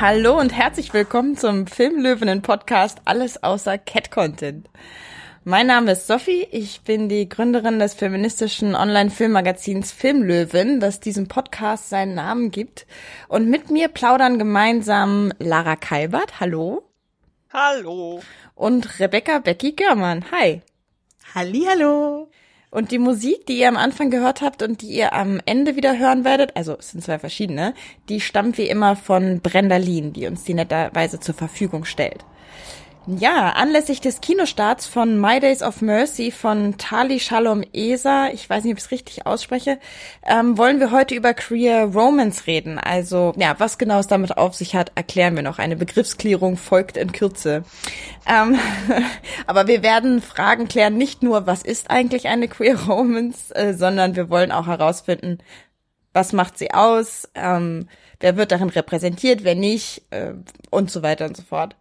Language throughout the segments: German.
Hallo und herzlich willkommen zum Filmlöwinnen Podcast Alles außer Cat Content. Mein Name ist Sophie, ich bin die Gründerin des feministischen Online-Filmmagazins Filmlöwin, das diesem Podcast seinen Namen gibt. Und mit mir plaudern gemeinsam Lara Kalbert, hallo. Hallo. Und Rebecca Becky Görmann, hi. Hallihallo. Und die Musik, die ihr am Anfang gehört habt und die ihr am Ende wieder hören werdet, also es sind zwei verschiedene, die stammt wie immer von Brenda Lean, die uns die netterweise zur Verfügung stellt. Ja, anlässlich des Kinostarts von My Days of Mercy von Tali Shalom Esa, ich weiß nicht, ob ich es richtig ausspreche, ähm, wollen wir heute über Queer Romance reden. Also, ja, was genau es damit auf sich hat, erklären wir noch. Eine Begriffsklärung folgt in Kürze. Ähm, aber wir werden Fragen klären, nicht nur, was ist eigentlich eine Queer Romance, äh, sondern wir wollen auch herausfinden, was macht sie aus, ähm, wer wird darin repräsentiert, wer nicht äh, und so weiter und so fort.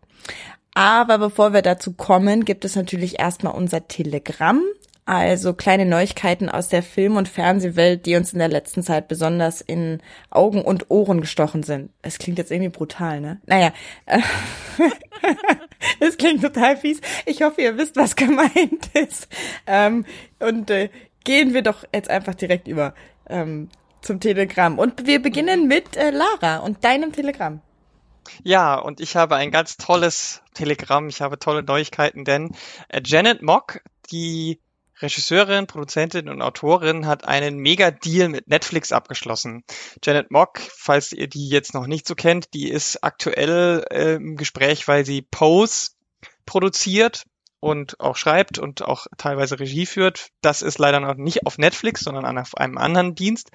Aber bevor wir dazu kommen, gibt es natürlich erstmal unser Telegramm. Also kleine Neuigkeiten aus der Film- und Fernsehwelt, die uns in der letzten Zeit besonders in Augen und Ohren gestochen sind. Es klingt jetzt irgendwie brutal, ne? Naja, es klingt total fies. Ich hoffe, ihr wisst, was gemeint ist. Ähm, und äh, gehen wir doch jetzt einfach direkt über ähm, zum Telegramm. Und wir beginnen mit äh, Lara und deinem Telegramm. Ja, und ich habe ein ganz tolles Telegramm. Ich habe tolle Neuigkeiten, denn äh, Janet Mock, die Regisseurin, Produzentin und Autorin hat einen Mega-Deal mit Netflix abgeschlossen. Janet Mock, falls ihr die jetzt noch nicht so kennt, die ist aktuell äh, im Gespräch, weil sie Pose produziert und auch schreibt und auch teilweise Regie führt. Das ist leider noch nicht auf Netflix, sondern an einem anderen Dienst.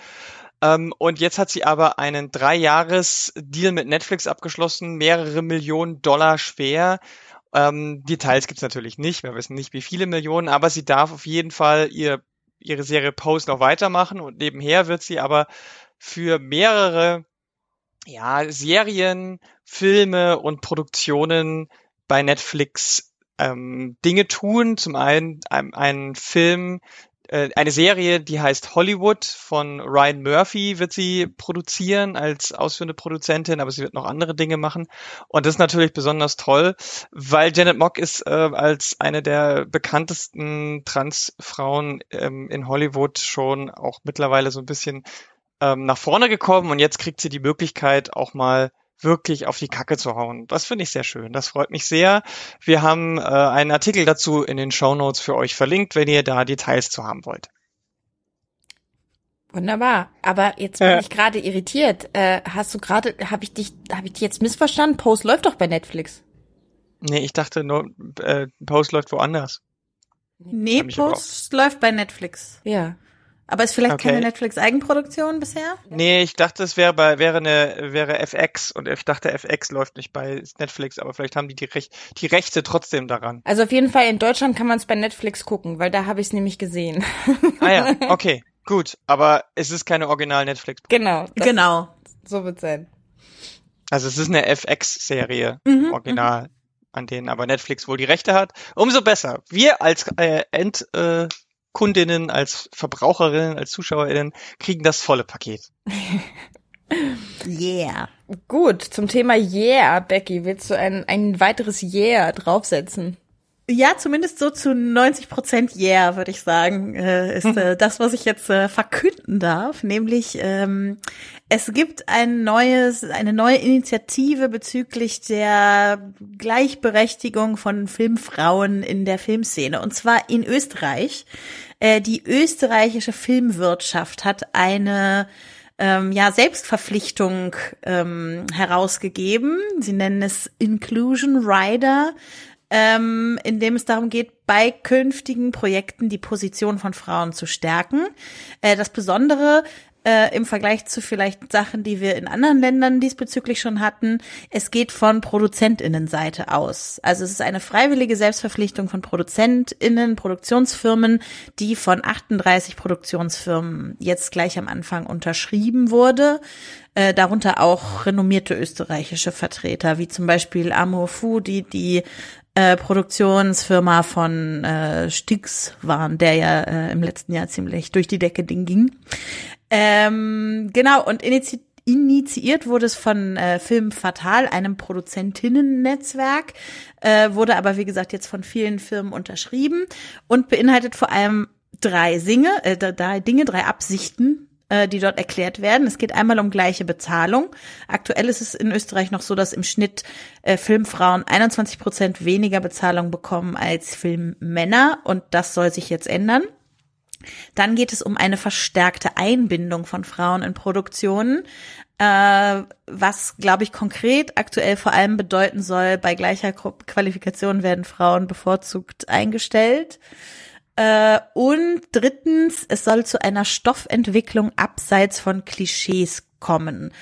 Ähm, und jetzt hat sie aber einen Drei-Jahres-Deal mit Netflix abgeschlossen, mehrere Millionen Dollar schwer. Ähm, Details gibt's natürlich nicht, wir wissen nicht, wie viele Millionen, aber sie darf auf jeden Fall ihr, ihre Serie Pose noch weitermachen und nebenher wird sie aber für mehrere ja, Serien, Filme und Produktionen bei Netflix ähm, Dinge tun. Zum einen ein, einen Film, eine Serie, die heißt Hollywood von Ryan Murphy wird sie produzieren als ausführende Produzentin, aber sie wird noch andere Dinge machen. Und das ist natürlich besonders toll, weil Janet Mock ist äh, als eine der bekanntesten Transfrauen ähm, in Hollywood schon auch mittlerweile so ein bisschen ähm, nach vorne gekommen und jetzt kriegt sie die Möglichkeit auch mal wirklich auf die Kacke zu hauen. Das finde ich sehr schön. Das freut mich sehr. Wir haben äh, einen Artikel dazu in den Show Notes für euch verlinkt, wenn ihr da Details zu haben wollt. Wunderbar. Aber jetzt bin äh. ich gerade irritiert. Äh, hast du gerade, habe ich dich, habe ich dich jetzt missverstanden? Post läuft doch bei Netflix. Nee, ich dachte nur, äh, Post läuft woanders. Nee, Post läuft bei Netflix. Ja. Aber ist vielleicht okay. keine Netflix-Eigenproduktion bisher? Nee, ich dachte, es wäre bei, wäre eine, wäre FX und ich dachte, FX läuft nicht bei Netflix, aber vielleicht haben die die, Rech die Rechte trotzdem daran. Also auf jeden Fall in Deutschland kann man es bei Netflix gucken, weil da habe ich es nämlich gesehen. Ah ja, okay, gut. Aber es ist keine Original Netflix. Genau. Genau. So wird sein. Also es ist eine FX-Serie, mhm, original, mhm. an denen aber Netflix wohl die Rechte hat. Umso besser. Wir als äh, End, äh, Kundinnen, als Verbraucherinnen, als Zuschauerinnen kriegen das volle Paket. yeah. Gut, zum Thema Yeah, Becky, willst du ein, ein weiteres Yeah draufsetzen? Ja, zumindest so zu 90 Prozent Yeah, würde ich sagen, äh, ist äh, das, was ich jetzt äh, verkünden darf. Nämlich, ähm, es gibt ein neues, eine neue Initiative bezüglich der Gleichberechtigung von Filmfrauen in der Filmszene. Und zwar in Österreich. Äh, die österreichische Filmwirtschaft hat eine ähm, ja, Selbstverpflichtung ähm, herausgegeben. Sie nennen es Inclusion Rider ähm, in dem es darum geht, bei künftigen Projekten die Position von Frauen zu stärken. Äh, das Besondere äh, im Vergleich zu vielleicht Sachen, die wir in anderen Ländern diesbezüglich schon hatten. Es geht von Produzentinnenseite aus. Also es ist eine freiwillige Selbstverpflichtung von Produzentinnen, Produktionsfirmen, die von 38 Produktionsfirmen jetzt gleich am Anfang unterschrieben wurde. Äh, darunter auch renommierte österreichische Vertreter, wie zum Beispiel Amour Fu, die die äh, Produktionsfirma von äh, Stix waren, der ja äh, im letzten Jahr ziemlich durch die Decke ging. Ähm, genau, und Initi initiiert wurde es von äh, Film Fatal, einem Produzentinnen-Netzwerk, äh, wurde aber wie gesagt jetzt von vielen Firmen unterschrieben und beinhaltet vor allem drei Singe, äh, drei Dinge, drei Absichten, äh, die dort erklärt werden. Es geht einmal um gleiche Bezahlung. Aktuell ist es in Österreich noch so, dass im Schnitt äh, Filmfrauen 21 Prozent weniger Bezahlung bekommen als Filmmänner und das soll sich jetzt ändern. Dann geht es um eine verstärkte Einbindung von Frauen in Produktionen, äh, was, glaube ich, konkret aktuell vor allem bedeuten soll, bei gleicher Qualifikation werden Frauen bevorzugt eingestellt. Äh, und drittens, es soll zu einer Stoffentwicklung abseits von Klischees kommen.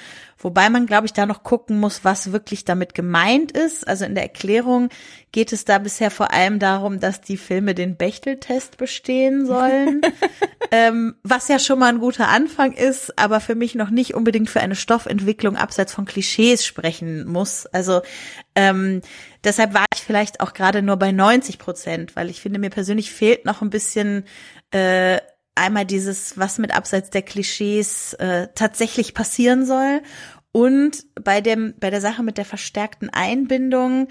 Wobei man, glaube ich, da noch gucken muss, was wirklich damit gemeint ist. Also in der Erklärung geht es da bisher vor allem darum, dass die Filme den Bechteltest bestehen sollen. ähm, was ja schon mal ein guter Anfang ist, aber für mich noch nicht unbedingt für eine Stoffentwicklung abseits von Klischees sprechen muss. Also ähm, deshalb war ich vielleicht auch gerade nur bei 90 Prozent, weil ich finde, mir persönlich fehlt noch ein bisschen äh, einmal dieses, was mit abseits der Klischees äh, tatsächlich passieren soll. Und bei dem, bei der Sache mit der verstärkten Einbindung,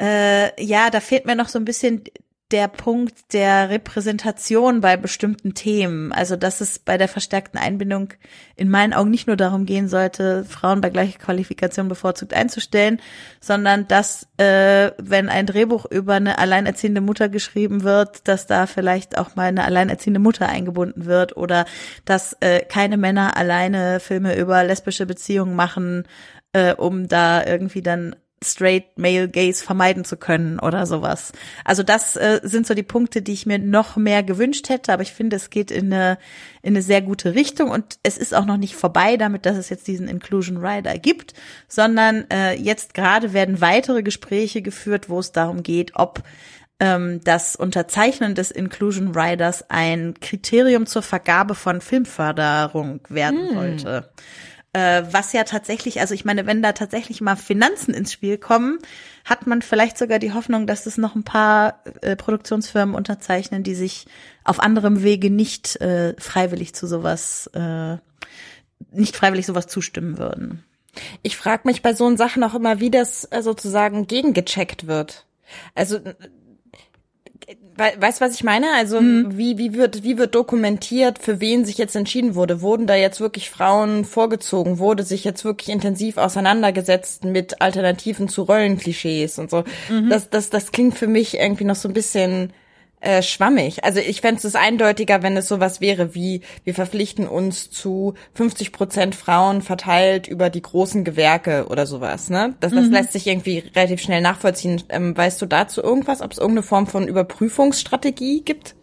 äh, ja, da fehlt mir noch so ein bisschen der Punkt der Repräsentation bei bestimmten Themen. Also, dass es bei der verstärkten Einbindung in meinen Augen nicht nur darum gehen sollte, Frauen bei gleicher Qualifikation bevorzugt einzustellen, sondern dass, äh, wenn ein Drehbuch über eine alleinerziehende Mutter geschrieben wird, dass da vielleicht auch mal eine alleinerziehende Mutter eingebunden wird oder dass äh, keine Männer alleine Filme über lesbische Beziehungen machen, äh, um da irgendwie dann straight male gaze vermeiden zu können oder sowas. Also das äh, sind so die Punkte, die ich mir noch mehr gewünscht hätte, aber ich finde, es geht in eine, in eine sehr gute Richtung und es ist auch noch nicht vorbei damit, dass es jetzt diesen Inclusion Rider gibt, sondern äh, jetzt gerade werden weitere Gespräche geführt, wo es darum geht, ob ähm, das Unterzeichnen des Inclusion Riders ein Kriterium zur Vergabe von Filmförderung werden hm. sollte. Äh, was ja tatsächlich, also ich meine, wenn da tatsächlich mal Finanzen ins Spiel kommen, hat man vielleicht sogar die Hoffnung, dass es noch ein paar äh, Produktionsfirmen unterzeichnen, die sich auf anderem Wege nicht äh, freiwillig zu sowas, äh, nicht freiwillig sowas zustimmen würden. Ich frage mich bei so Sachen auch immer, wie das äh, sozusagen gegengecheckt wird. Also Weißt du, was ich meine? Also mhm. wie, wie, wird, wie wird dokumentiert, für wen sich jetzt entschieden wurde? Wurden da jetzt wirklich Frauen vorgezogen? Wurde sich jetzt wirklich intensiv auseinandergesetzt mit Alternativen zu Rollenklischees und so? Mhm. Das, das, das klingt für mich irgendwie noch so ein bisschen äh, schwammig. Also ich fände es eindeutiger, wenn es sowas wäre wie, wir verpflichten uns zu 50 Prozent Frauen verteilt über die großen Gewerke oder sowas. Ne? Das, das mhm. lässt sich irgendwie relativ schnell nachvollziehen. Ähm, weißt du dazu irgendwas, ob es irgendeine Form von Überprüfungsstrategie gibt?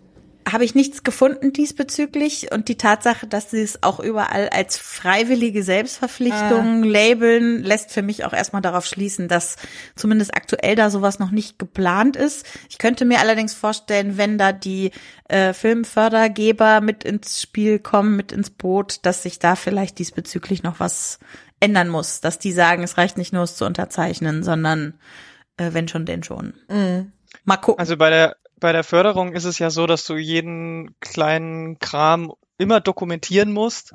Habe ich nichts gefunden diesbezüglich und die Tatsache, dass sie es auch überall als freiwillige Selbstverpflichtung ah. labeln, lässt für mich auch erstmal darauf schließen, dass zumindest aktuell da sowas noch nicht geplant ist. Ich könnte mir allerdings vorstellen, wenn da die äh, Filmfördergeber mit ins Spiel kommen, mit ins Boot, dass sich da vielleicht diesbezüglich noch was ändern muss, dass die sagen, es reicht nicht nur es zu unterzeichnen, sondern äh, wenn schon, denn schon. Mhm. Mal gucken. Also bei der bei der Förderung ist es ja so, dass du jeden kleinen Kram immer dokumentieren musst.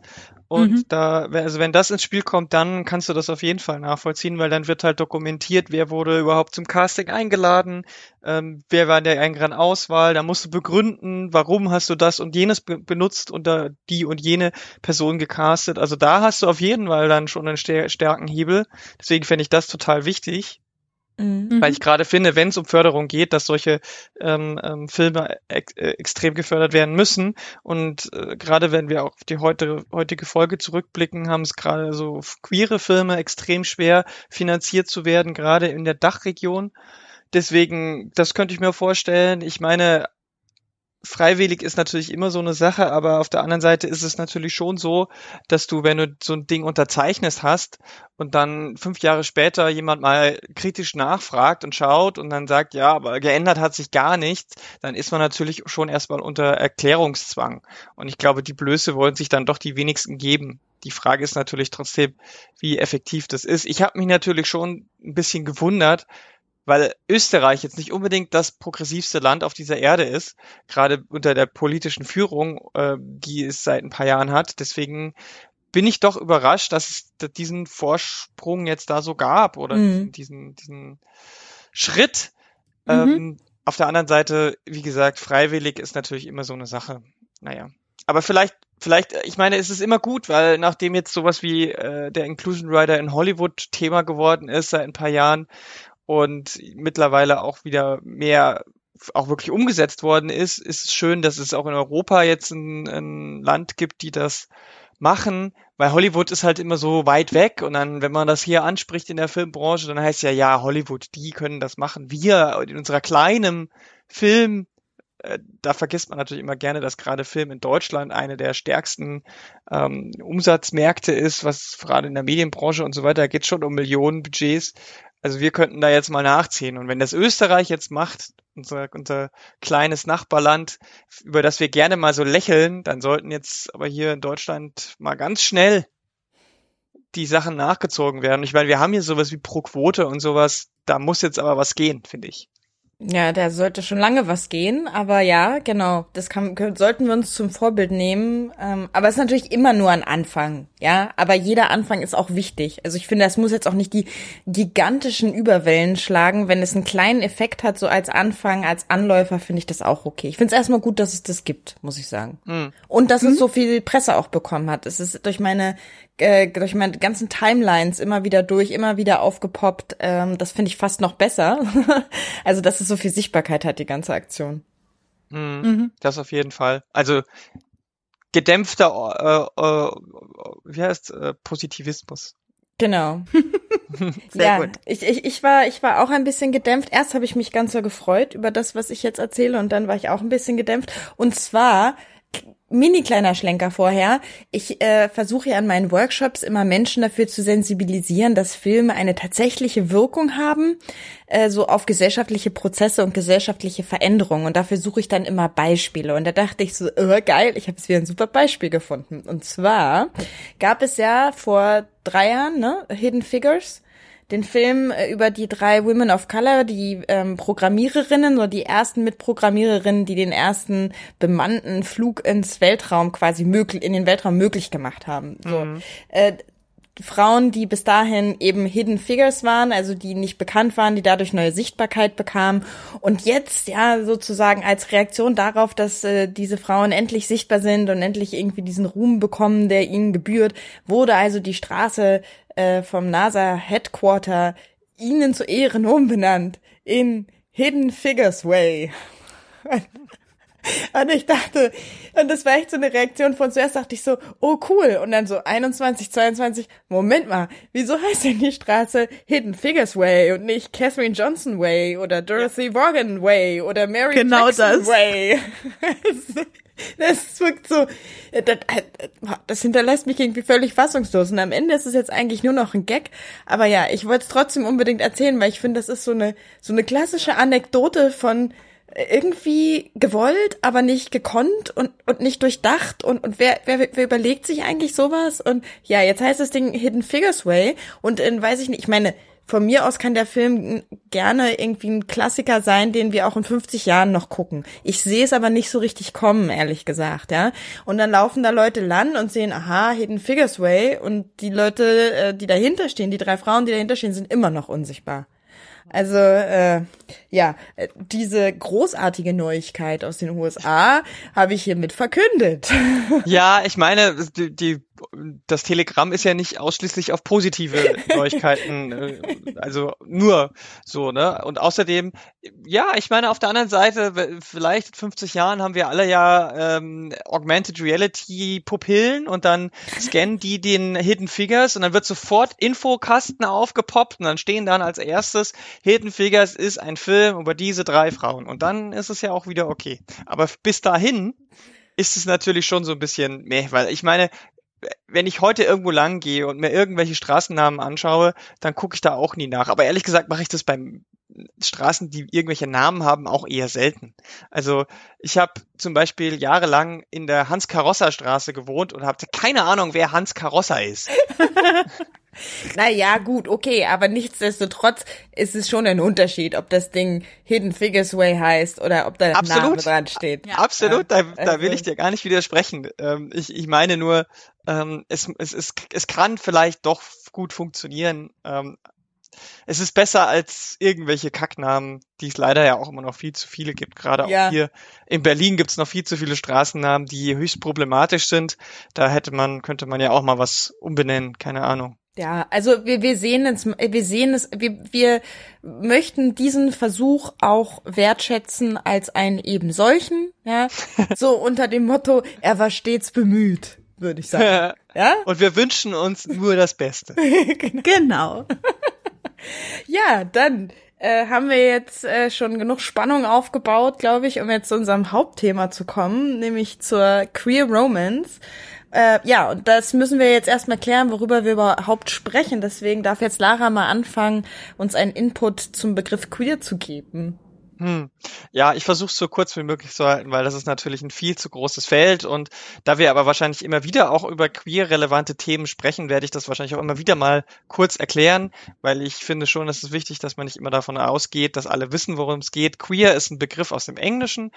Und mhm. da, also wenn das ins Spiel kommt, dann kannst du das auf jeden Fall nachvollziehen, weil dann wird halt dokumentiert, wer wurde überhaupt zum Casting eingeladen, ähm, wer war in der engeren Auswahl, da musst du begründen, warum hast du das und jenes be benutzt und da die und jene Person gecastet. Also da hast du auf jeden Fall dann schon einen stärken Hebel. Deswegen fände ich das total wichtig. Mhm. Weil ich gerade finde, wenn es um Förderung geht, dass solche ähm, ähm, Filme ex äh, extrem gefördert werden müssen. Und äh, gerade wenn wir auch auf die heute, heutige Folge zurückblicken, haben es gerade so queere Filme extrem schwer finanziert zu werden, gerade in der Dachregion. Deswegen, das könnte ich mir vorstellen. Ich meine, freiwillig ist natürlich immer so eine Sache, aber auf der anderen Seite ist es natürlich schon so, dass du, wenn du so ein Ding unterzeichnest hast und dann fünf Jahre später jemand mal kritisch nachfragt und schaut und dann sagt, ja, aber geändert hat sich gar nichts, dann ist man natürlich schon erstmal unter Erklärungszwang. Und ich glaube, die Blöße wollen sich dann doch die wenigsten geben. Die Frage ist natürlich trotzdem, wie effektiv das ist. Ich habe mich natürlich schon ein bisschen gewundert, weil Österreich jetzt nicht unbedingt das progressivste Land auf dieser Erde ist, gerade unter der politischen Führung, äh, die es seit ein paar Jahren hat. Deswegen bin ich doch überrascht, dass es diesen Vorsprung jetzt da so gab oder Mhm. diesen, diesen Schritt. Mhm. Ähm, auf der anderen Seite, wie gesagt, freiwillig ist natürlich immer so eine Sache. Naja. Aber vielleicht, vielleicht, ich meine, es ist immer gut, weil nachdem jetzt sowas wie äh, der Inclusion Rider in Hollywood Thema geworden ist seit ein paar Jahren und mittlerweile auch wieder mehr auch wirklich umgesetzt worden ist, ist es schön, dass es auch in Europa jetzt ein, ein Land gibt, die das machen, weil Hollywood ist halt immer so weit weg und dann, wenn man das hier anspricht in der Filmbranche, dann heißt ja, ja, Hollywood, die können das machen. Wir in unserer kleinen Film, äh, da vergisst man natürlich immer gerne, dass gerade Film in Deutschland eine der stärksten ähm, Umsatzmärkte ist, was gerade in der Medienbranche und so weiter geht schon um Millionen Budgets. Also wir könnten da jetzt mal nachziehen. Und wenn das Österreich jetzt macht, unser, unser kleines Nachbarland, über das wir gerne mal so lächeln, dann sollten jetzt aber hier in Deutschland mal ganz schnell die Sachen nachgezogen werden. Ich meine, wir haben hier sowas wie pro Quote und sowas, da muss jetzt aber was gehen, finde ich. Ja, da sollte schon lange was gehen, aber ja, genau, das kann, sollten wir uns zum Vorbild nehmen. Ähm, aber es ist natürlich immer nur ein Anfang, ja. Aber jeder Anfang ist auch wichtig. Also ich finde, das muss jetzt auch nicht die gigantischen Überwellen schlagen. Wenn es einen kleinen Effekt hat, so als Anfang, als Anläufer, finde ich das auch okay. Ich finde es erstmal gut, dass es das gibt, muss ich sagen. Hm. Und dass es so viel Presse auch bekommen hat. Es ist durch meine äh, durch meine ganzen Timelines immer wieder durch, immer wieder aufgepoppt. Ähm, das finde ich fast noch besser. also, dass es so viel Sichtbarkeit hat, die ganze Aktion. Hm. Mhm. Das auf jeden Fall. Also gedämpfter, äh, äh, wie heißt äh, Positivismus. Genau. Sehr ja, gut. Ich, ich, ich war ich war auch ein bisschen gedämpft. Erst habe ich mich ganz so gefreut über das, was ich jetzt erzähle, und dann war ich auch ein bisschen gedämpft. Und zwar mini kleiner Schlenker vorher. Ich äh, versuche ja an meinen Workshops immer Menschen dafür zu sensibilisieren, dass Filme eine tatsächliche Wirkung haben, äh, so auf gesellschaftliche Prozesse und gesellschaftliche Veränderungen. Und dafür suche ich dann immer Beispiele. Und da dachte ich so, oh, geil, ich habe jetzt wieder ein super Beispiel gefunden. Und zwar gab es ja vor drei Jahren, ne, Hidden Figures den Film äh, über die drei Women of Color, die ähm, Programmiererinnen, so die ersten Mitprogrammiererinnen, die den ersten bemannten Flug ins Weltraum quasi möglich, in den Weltraum möglich gemacht haben. So. Äh, Frauen, die bis dahin eben Hidden Figures waren, also die nicht bekannt waren, die dadurch neue Sichtbarkeit bekamen. Und jetzt, ja, sozusagen als Reaktion darauf, dass äh, diese Frauen endlich sichtbar sind und endlich irgendwie diesen Ruhm bekommen, der ihnen gebührt, wurde also die Straße äh, vom NASA Headquarter ihnen zu Ehren umbenannt in Hidden Figures Way. Und ich dachte, und das war echt so eine Reaktion von zuerst dachte ich so, oh cool. Und dann so 21, 22, Moment mal, wieso heißt denn die Straße Hidden Figures Way und nicht Catherine Johnson Way oder Dorothy Vaughan Way oder Mary Genau Jackson das. Way? Das wirkt so, das, das hinterlässt mich irgendwie völlig fassungslos. Und am Ende ist es jetzt eigentlich nur noch ein Gag. Aber ja, ich wollte es trotzdem unbedingt erzählen, weil ich finde, das ist so eine, so eine klassische Anekdote von irgendwie gewollt, aber nicht gekonnt und, und nicht durchdacht. Und, und wer, wer, wer überlegt sich eigentlich sowas? Und ja, jetzt heißt das Ding Hidden Figures Way. Und in, weiß ich nicht, ich meine, von mir aus kann der Film gerne irgendwie ein Klassiker sein, den wir auch in 50 Jahren noch gucken. Ich sehe es aber nicht so richtig kommen, ehrlich gesagt, ja. Und dann laufen da Leute lang und sehen, aha, Hidden Figures Way und die Leute, äh, die dahinter stehen, die drei Frauen, die dahinter stehen, sind immer noch unsichtbar. Also äh, ja, äh, diese großartige Neuigkeit aus den USA habe ich hiermit verkündet. Ja, ich meine, die, die, das Telegramm ist ja nicht ausschließlich auf positive Neuigkeiten, äh, also nur so, ne? Und außerdem, ja, ich meine, auf der anderen Seite, vielleicht in 50 Jahren haben wir alle ja ähm, Augmented Reality Pupillen und dann scannen die den Hidden Figures und dann wird sofort Infokasten aufgepoppt und dann stehen dann als erstes Hidden Figures ist ein Film über diese drei Frauen und dann ist es ja auch wieder okay. Aber bis dahin ist es natürlich schon so ein bisschen meh, weil ich meine, wenn ich heute irgendwo lang gehe und mir irgendwelche Straßennamen anschaue, dann gucke ich da auch nie nach. Aber ehrlich gesagt mache ich das beim Straßen, die irgendwelche Namen haben, auch eher selten. Also ich habe zum Beispiel jahrelang in der Hans-Karosser-Straße gewohnt und habe keine Ahnung, wer Hans Karosser ist. Naja, gut, okay, aber nichtsdestotrotz ist es schon ein Unterschied, ob das Ding Hidden Figures Way heißt oder ob da Absolut. Name dran steht. Ja. Absolut, da, da will Also- ich dir gar nicht widersprechen. Ähm, ich, ich meine nur, ähm, es, es, es, es kann vielleicht doch gut funktionieren. Ähm, es ist besser als irgendwelche Kacknamen, die es leider ja auch immer noch viel zu viele gibt. Gerade Ja. auch hier in Berlin gibt es noch viel zu viele Straßennamen, die höchst problematisch sind. Da hätte man, könnte man ja auch mal was umbenennen, keine Ahnung. Ja, also wir, wir sehen es, wir sehen es, wir, wir möchten diesen Versuch auch wertschätzen als einen eben solchen, ja, so unter dem Motto, er war stets bemüht, würde ich sagen, ja? Und wir wünschen uns nur das Beste. Genau. Ja, dann äh, haben wir jetzt äh, schon genug Spannung aufgebaut, glaube ich, um jetzt zu unserem Hauptthema zu kommen, nämlich zur Queer Romance. Äh, ja, und das müssen wir jetzt erstmal klären, worüber wir überhaupt sprechen. Deswegen darf jetzt Lara mal anfangen, uns einen Input zum Begriff queer zu geben. Hm. Ja, ich versuche es so kurz wie möglich zu halten, weil das ist natürlich ein viel zu großes Feld und da wir aber wahrscheinlich immer wieder auch über queer relevante Themen sprechen, werde ich das wahrscheinlich auch immer wieder mal kurz erklären, weil ich finde schon, es ist wichtig, dass man nicht immer davon ausgeht, dass alle wissen, worum es geht. Queer ist ein Begriff aus dem Englischen,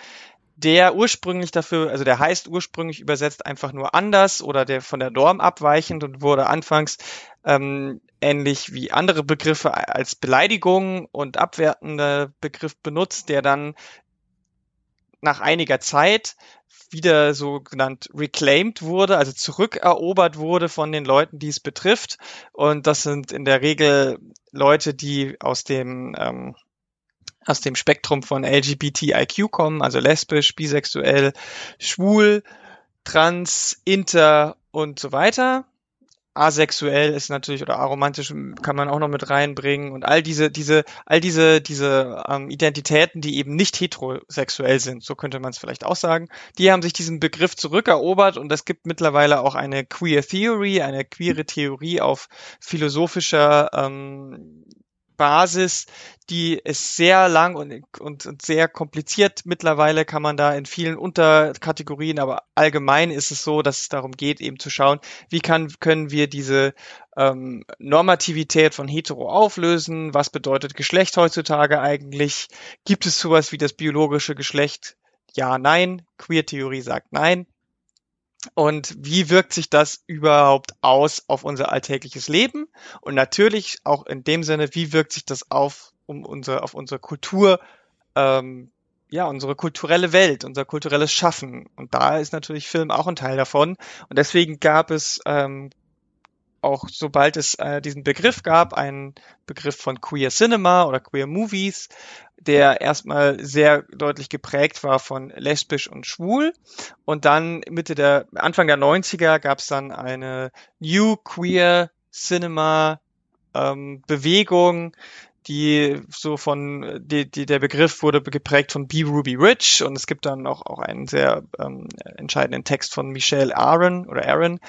der ursprünglich dafür, also der heißt ursprünglich übersetzt einfach nur anders oder der von der Norm abweichend und wurde anfangs ähm, ähnlich wie andere Begriffe als Beleidigung und abwertender Begriff benutzt, der dann nach einiger Zeit wieder so genannt reclaimed wurde, also zurückerobert wurde von den Leuten, die es betrifft. Und das sind in der Regel Leute, die aus dem ähm, aus dem Spektrum von LGBTIQ kommen, also lesbisch, bisexuell, schwul, trans, inter und so weiter. Asexuell ist natürlich oder aromantisch kann man auch noch mit reinbringen und all diese diese all diese diese ähm, Identitäten, die eben nicht heterosexuell sind, so könnte man es vielleicht auch sagen, die haben sich diesen Begriff zurückerobert und es gibt mittlerweile auch eine Queer Theory, eine queere Theorie auf philosophischer ähm, Basis, die ist sehr lang und, und, und sehr kompliziert. Mittlerweile kann man da in vielen Unterkategorien, aber allgemein ist es so, dass es darum geht, eben zu schauen, wie kann, können wir diese ähm, Normativität von Hetero auflösen? Was bedeutet Geschlecht heutzutage eigentlich? Gibt es sowas wie das biologische Geschlecht? Ja, nein. Queer-Theorie sagt nein. Und wie wirkt sich das überhaupt aus auf unser alltägliches Leben? Und natürlich auch in dem Sinne, wie wirkt sich das auf um unsere, auf unsere Kultur, ähm, ja, unsere kulturelle Welt, unser kulturelles Schaffen. Und da ist natürlich Film auch ein Teil davon. Und deswegen gab es ähm, auch, sobald es äh, diesen Begriff gab, einen Begriff von Queer Cinema oder Queer Movies, der erstmal sehr deutlich geprägt war von lesbisch und schwul. Und dann Mitte der, Anfang der 90er gab es dann eine New Queer Cinema ähm, Bewegung, die so von die, die der Begriff wurde geprägt von B. Ruby Rich und es gibt dann auch auch einen sehr ähm, entscheidenden Text von Michelle Aaron oder Aaron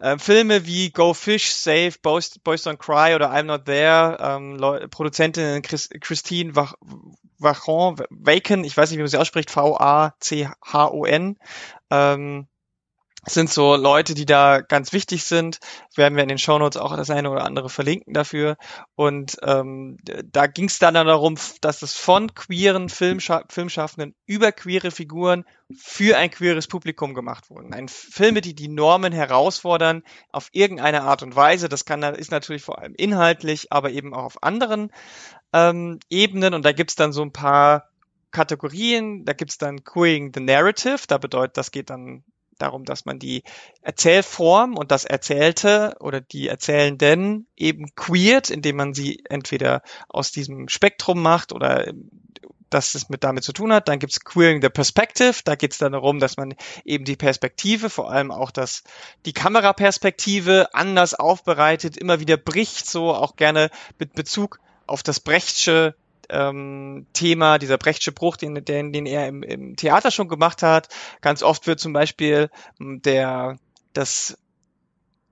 äh, Filme wie Go Fish Save Boys, Boys Don't Cry oder I'm Not There ähm, Produzentin Chris, Christine Wach, Wachon Wacon ich weiß nicht wie man sie ausspricht V A C H O N ähm, sind so Leute, die da ganz wichtig sind. Werden wir in den Shownotes auch das eine oder andere verlinken dafür. Und ähm, da ging es dann darum, dass es von queeren Filmscha Filmschaffenden über queere Figuren für ein queeres Publikum gemacht wurden. Ein Filme, die die Normen herausfordern auf irgendeine Art und Weise. Das kann ist natürlich vor allem inhaltlich, aber eben auch auf anderen ähm, Ebenen. Und da gibt's dann so ein paar Kategorien. Da gibt's dann Queering the Narrative. Da bedeutet, das geht dann darum, dass man die Erzählform und das Erzählte oder die Erzählenden eben queert, indem man sie entweder aus diesem Spektrum macht oder dass es mit damit zu tun hat. Dann gibt's Queering the Perspective. Da geht es dann darum, dass man eben die Perspektive, vor allem auch das, die Kameraperspektive anders aufbereitet, immer wieder bricht, so auch gerne mit Bezug auf das Brechtsche ähm, Thema, dieser Brechtsche Bruch, den, den, den er im, im Theater schon gemacht hat. Ganz oft wird zum Beispiel der, das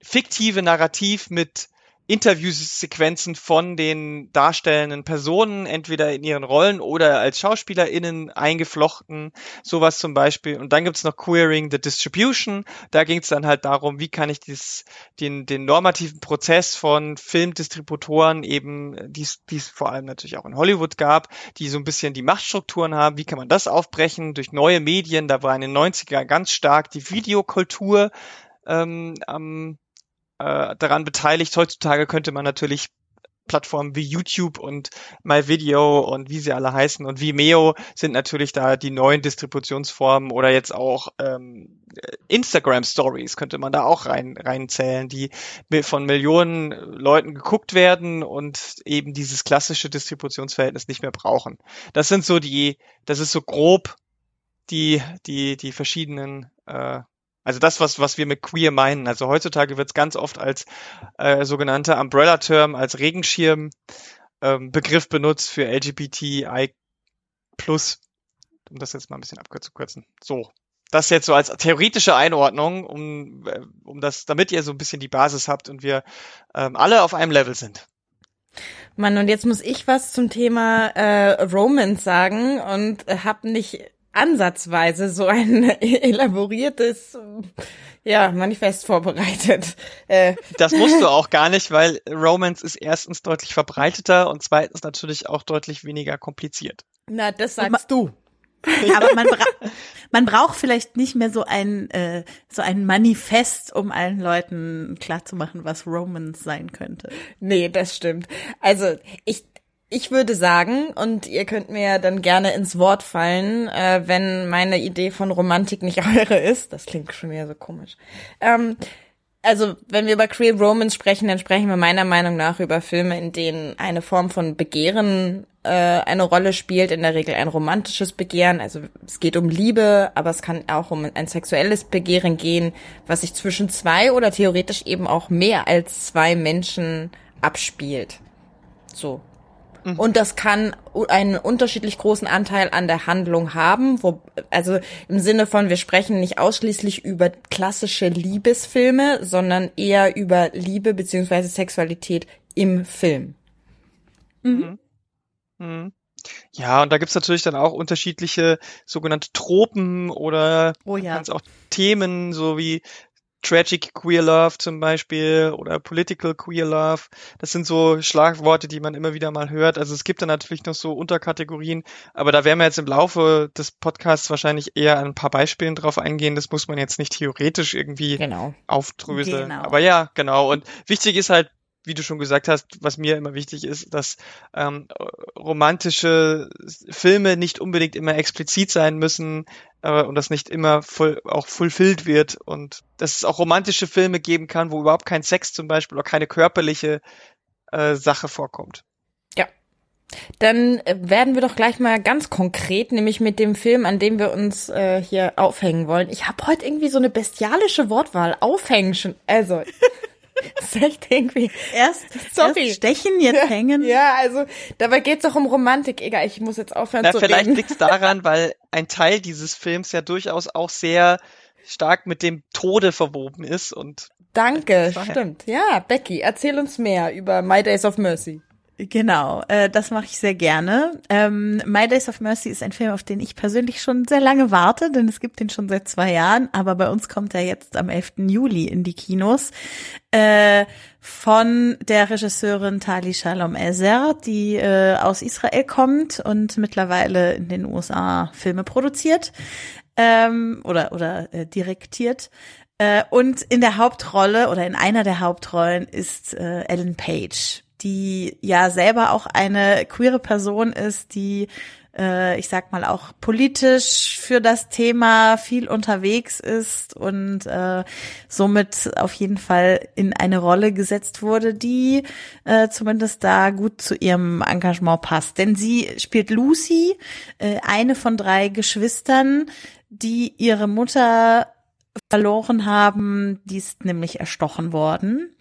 fiktive Narrativ mit Interviewsequenzen von den darstellenden Personen, entweder in ihren Rollen oder als SchauspielerInnen eingeflochten, sowas zum Beispiel. Und dann gibt's noch Queering the Distribution. Da ging es dann halt darum, wie kann ich dies, den, den normativen Prozess von Filmdistributoren eben, die es vor allem natürlich auch in Hollywood gab, die so ein bisschen die Machtstrukturen haben, wie kann man das aufbrechen durch neue Medien. Da war in den 90er ganz stark die Videokultur ähm, am äh, daran beteiligt. Heutzutage könnte man natürlich Plattformen wie YouTube und MyVideo und wie sie alle heißen und Vimeo sind natürlich da die neuen Distributionsformen oder jetzt auch ähm, Instagram Stories könnte man da auch rein reinzählen, die von Millionen Leuten geguckt werden und eben dieses klassische Distributionsverhältnis nicht mehr brauchen. Das sind so die, das ist so grob die die die verschiedenen äh, also das, was, was wir mit queer meinen. Also heutzutage wird es ganz oft als äh, sogenannter Umbrella-Term, als Regenschirm ähm, Begriff benutzt für LGBTI um das jetzt mal ein bisschen abzukürzen. So. Das jetzt so als theoretische Einordnung, um, äh, um das, damit ihr so ein bisschen die Basis habt und wir ähm, alle auf einem Level sind. Mann, und jetzt muss ich was zum Thema äh, Romance sagen und hab nicht ansatzweise so ein elaboriertes ja, Manifest vorbereitet. Äh. Das musst du auch gar nicht, weil Romance ist erstens deutlich verbreiteter und zweitens natürlich auch deutlich weniger kompliziert. Na, das sagst du. Aber man, bra man braucht vielleicht nicht mehr so ein äh, so ein Manifest, um allen Leuten klarzumachen, was Romance sein könnte. Nee, das stimmt. Also ich ich würde sagen, und ihr könnt mir dann gerne ins Wort fallen, äh, wenn meine Idee von Romantik nicht eure ist. Das klingt schon wieder so komisch. Ähm, also, wenn wir über Queer Romance sprechen, dann sprechen wir meiner Meinung nach über Filme, in denen eine Form von Begehren äh, eine Rolle spielt, in der Regel ein romantisches Begehren. Also es geht um Liebe, aber es kann auch um ein sexuelles Begehren gehen, was sich zwischen zwei oder theoretisch eben auch mehr als zwei Menschen abspielt. So, Mhm. Und das kann einen unterschiedlich großen Anteil an der Handlung haben, wo, also im Sinne von, wir sprechen nicht ausschließlich über klassische Liebesfilme, sondern eher über Liebe beziehungsweise Sexualität im Film. Mhm. Mhm. mhm. Ja, und da gibt's natürlich dann auch unterschiedliche sogenannte Tropen oder oh ja. auch Themen, so wie Tragic Queer Love zum Beispiel oder Political Queer Love. Das sind so Schlagworte, die man immer wieder mal hört. Also es gibt da natürlich noch so Unterkategorien, aber da werden wir jetzt im Laufe des Podcasts wahrscheinlich eher ein paar Beispielen drauf eingehen. Das muss man jetzt nicht theoretisch irgendwie genau. aufdröseln. Genau. Aber ja, genau. Und wichtig ist halt wie du schon gesagt hast, was mir immer wichtig ist, dass ähm, romantische Filme nicht unbedingt immer explizit sein müssen äh, und das nicht immer voll, auch fulfilled wird und dass es auch romantische Filme geben kann, wo überhaupt kein Sex zum Beispiel oder keine körperliche äh, Sache vorkommt. Ja. Dann äh, werden wir doch gleich mal ganz konkret, nämlich mit dem Film, an dem wir uns äh, hier aufhängen wollen. Ich habe heute irgendwie so eine bestialische Wortwahl. Aufhängen schon. Also. Das ist echt irgendwie. Erst, Sorry. erst stechen, jetzt ja, hängen. Ja, also dabei geht's doch um Romantik. Egal, ich muss jetzt aufhören Na, zu vielleicht reden. liegt's daran, weil ein Teil dieses Films ja durchaus auch sehr stark mit dem Tode verwoben ist und Danke, stimmt. Ja, Becky, erzähl uns mehr über My Days of Mercy. Genau, äh, das mache ich sehr gerne. Ähm, My Days of Mercy ist ein Film, auf den ich persönlich schon sehr lange warte, denn es gibt den schon seit zwei Jahren, aber bei uns kommt er jetzt am 11. Juli in die Kinos. Äh, von der Regisseurin Tali Shalom Ezer, die äh, aus Israel kommt und mittlerweile in den USA Filme produziert ähm, oder oder äh, direktiert. Äh, und in der Hauptrolle oder in einer der Hauptrollen ist äh, Ellen Page die ja selber auch eine queere Person ist, die äh, ich sag mal auch politisch für das Thema viel unterwegs ist und äh, somit auf jeden Fall in eine Rolle gesetzt wurde, die äh, zumindest da gut zu ihrem Engagement passt. Denn sie spielt Lucy, äh, eine von drei Geschwistern, die ihre Mutter verloren haben, die ist nämlich erstochen worden.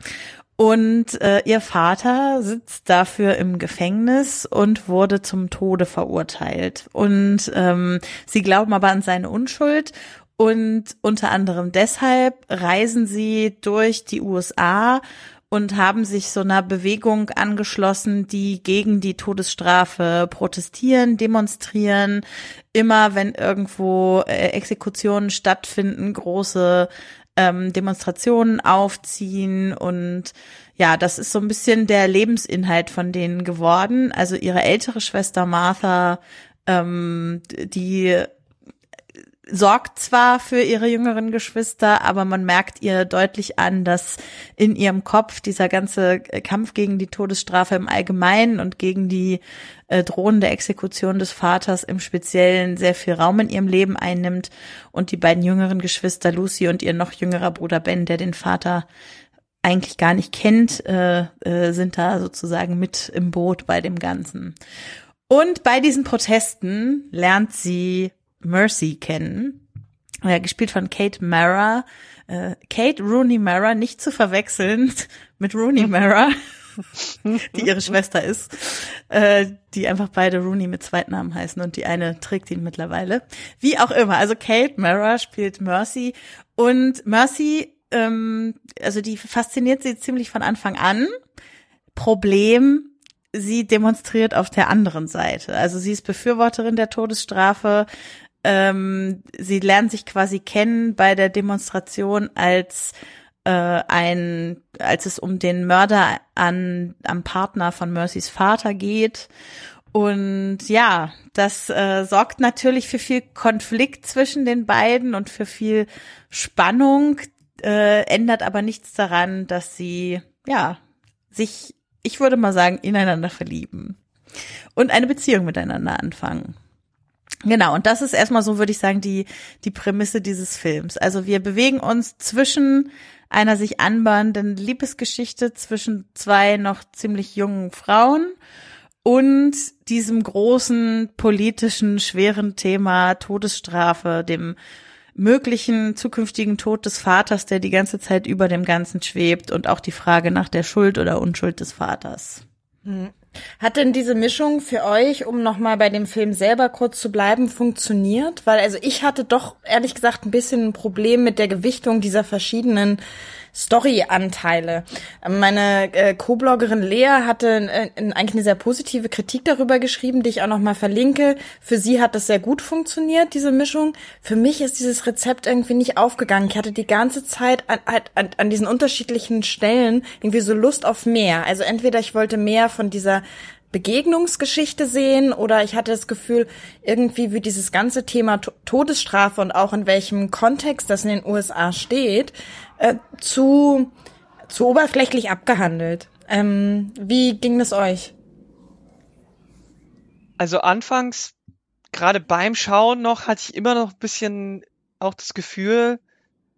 Und äh, ihr Vater sitzt dafür im Gefängnis und wurde zum Tode verurteilt. Und ähm, sie glauben aber an seine Unschuld. Und unter anderem deshalb reisen sie durch die USA und haben sich so einer Bewegung angeschlossen, die gegen die Todesstrafe protestieren, demonstrieren. Immer wenn irgendwo äh, Exekutionen stattfinden, große ähm, Demonstrationen aufziehen und ja, das ist so ein bisschen der Lebensinhalt von denen geworden. Also ihre ältere Schwester Martha, ähm, die sorgt zwar für ihre jüngeren Geschwister, aber man merkt ihr deutlich an, dass in ihrem Kopf dieser ganze Kampf gegen die Todesstrafe im Allgemeinen und gegen die äh, drohende Exekution des Vaters im Speziellen sehr viel Raum in ihrem Leben einnimmt und die beiden jüngeren Geschwister Lucy und ihr noch jüngerer Bruder Ben, der den Vater eigentlich gar nicht kennt, äh, äh, sind da sozusagen mit im Boot bei dem Ganzen. Und bei diesen Protesten lernt sie Mercy kennen, äh, gespielt von Kate Mara. Äh, Kate Rooney Mara, nicht zu verwechseln mit Rooney Mara, die ihre Schwester ist, äh, die einfach beide Rooney mit Zweitnamen heißen und die eine trägt ihn mittlerweile. Wie auch immer, also Kate Mara spielt Mercy und Mercy, ähm, also die fasziniert sie ziemlich von Anfang an. Problem, sie demonstriert auf der anderen Seite. Also sie ist Befürworterin der Todesstrafe, ähm, sie lernen sich quasi kennen bei der Demonstration als äh, ein, als es um den Mörder an am Partner von Mercys Vater geht. Und ja, das äh, sorgt natürlich für viel Konflikt zwischen den beiden und für viel Spannung, äh, ändert aber nichts daran, dass sie ja sich, ich würde mal sagen, ineinander verlieben und eine Beziehung miteinander anfangen. Genau, und das ist erstmal so, würde ich sagen, die, die Prämisse dieses Films. Also wir bewegen uns zwischen einer sich anbahnenden Liebesgeschichte zwischen zwei noch ziemlich jungen Frauen und diesem großen politischen, schweren Thema Todesstrafe, dem möglichen zukünftigen Tod des Vaters, der die ganze Zeit über dem Ganzen schwebt und auch die Frage nach der Schuld oder Unschuld des Vaters. Hm. Hat denn diese Mischung für euch, um nochmal bei dem Film selber kurz zu bleiben, funktioniert? Weil also ich hatte doch ehrlich gesagt ein bisschen ein Problem mit der Gewichtung dieser verschiedenen Story-Anteile. Meine äh, Co-Bloggerin Lea hatte äh, eigentlich eine sehr positive Kritik darüber geschrieben, die ich auch nochmal verlinke. Für sie hat das sehr gut funktioniert, diese Mischung. Für mich ist dieses Rezept irgendwie nicht aufgegangen. Ich hatte die ganze Zeit an, an, an diesen unterschiedlichen Stellen irgendwie so Lust auf mehr. Also entweder ich wollte mehr von dieser Begegnungsgeschichte sehen oder ich hatte das Gefühl, irgendwie wie dieses ganze Thema Todesstrafe und auch in welchem Kontext das in den USA steht, äh, zu, zu oberflächlich abgehandelt. Ähm, wie ging das euch? Also anfangs, gerade beim Schauen noch, hatte ich immer noch ein bisschen auch das Gefühl,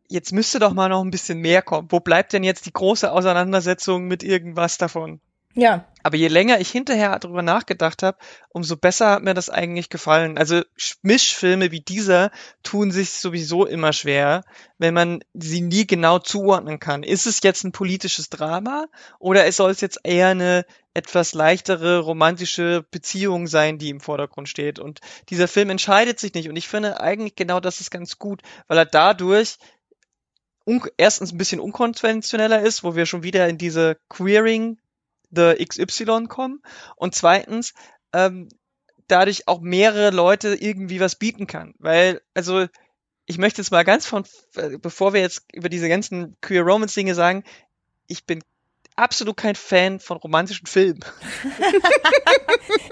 jetzt müsste doch mal noch ein bisschen mehr kommen. Wo bleibt denn jetzt die große Auseinandersetzung mit irgendwas davon? Ja. Aber je länger ich hinterher darüber nachgedacht habe, umso besser hat mir das eigentlich gefallen. Also Mischfilme wie dieser tun sich sowieso immer schwer, wenn man sie nie genau zuordnen kann. Ist es jetzt ein politisches Drama oder soll es jetzt eher eine etwas leichtere romantische Beziehung sein, die im Vordergrund steht? Und dieser Film entscheidet sich nicht. Und ich finde eigentlich genau das ist ganz gut, weil er dadurch erstens ein bisschen unkonventioneller ist, wo wir schon wieder in diese Queering The XY kommen und zweitens ähm, dadurch auch mehrere Leute irgendwie was bieten kann. Weil, also ich möchte jetzt mal ganz von, äh, bevor wir jetzt über diese ganzen Queer Romance Dinge sagen, ich bin absolut kein Fan von romantischen Filmen.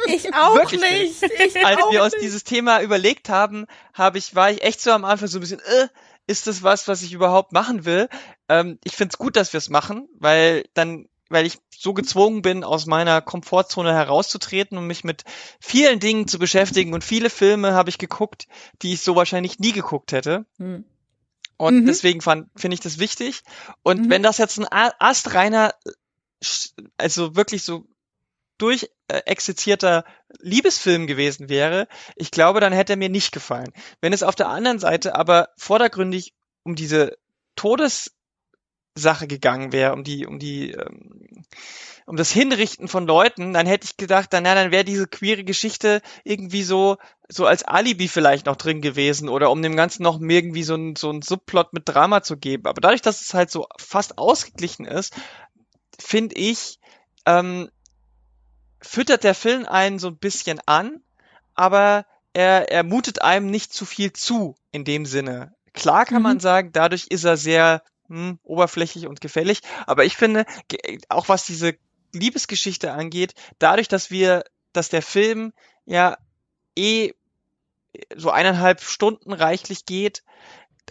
ich auch Wirklich nicht. Ich Als wir uns dieses Thema überlegt haben, habe ich, war ich echt so am Anfang so ein bisschen, äh, ist das was, was ich überhaupt machen will? Ähm, ich finde es gut, dass wir es machen, weil dann weil ich so gezwungen bin, aus meiner Komfortzone herauszutreten und mich mit vielen Dingen zu beschäftigen. Und viele Filme habe ich geguckt, die ich so wahrscheinlich nie geguckt hätte. Mhm. Und mhm. deswegen finde ich das wichtig. Und mhm. wenn das jetzt ein astreiner, also wirklich so durch äh, exerzierter Liebesfilm gewesen wäre, ich glaube, dann hätte er mir nicht gefallen. Wenn es auf der anderen Seite aber vordergründig um diese Todes Sache gegangen wäre, um die, um die, ähm, um das Hinrichten von Leuten, dann hätte ich gedacht, dann, ja, dann wäre diese queere Geschichte irgendwie so, so als Alibi vielleicht noch drin gewesen oder um dem Ganzen noch irgendwie so ein, so ein Subplot mit Drama zu geben. Aber dadurch, dass es halt so fast ausgeglichen ist, finde ich, ähm, füttert der Film einen so ein bisschen an, aber er, er mutet einem nicht zu viel zu in dem Sinne. Klar kann mhm. man sagen, dadurch ist er sehr hm, oberflächlich und gefällig, aber ich finde, auch was diese Liebesgeschichte angeht, dadurch, dass wir, dass der Film ja eh so eineinhalb Stunden reichlich geht,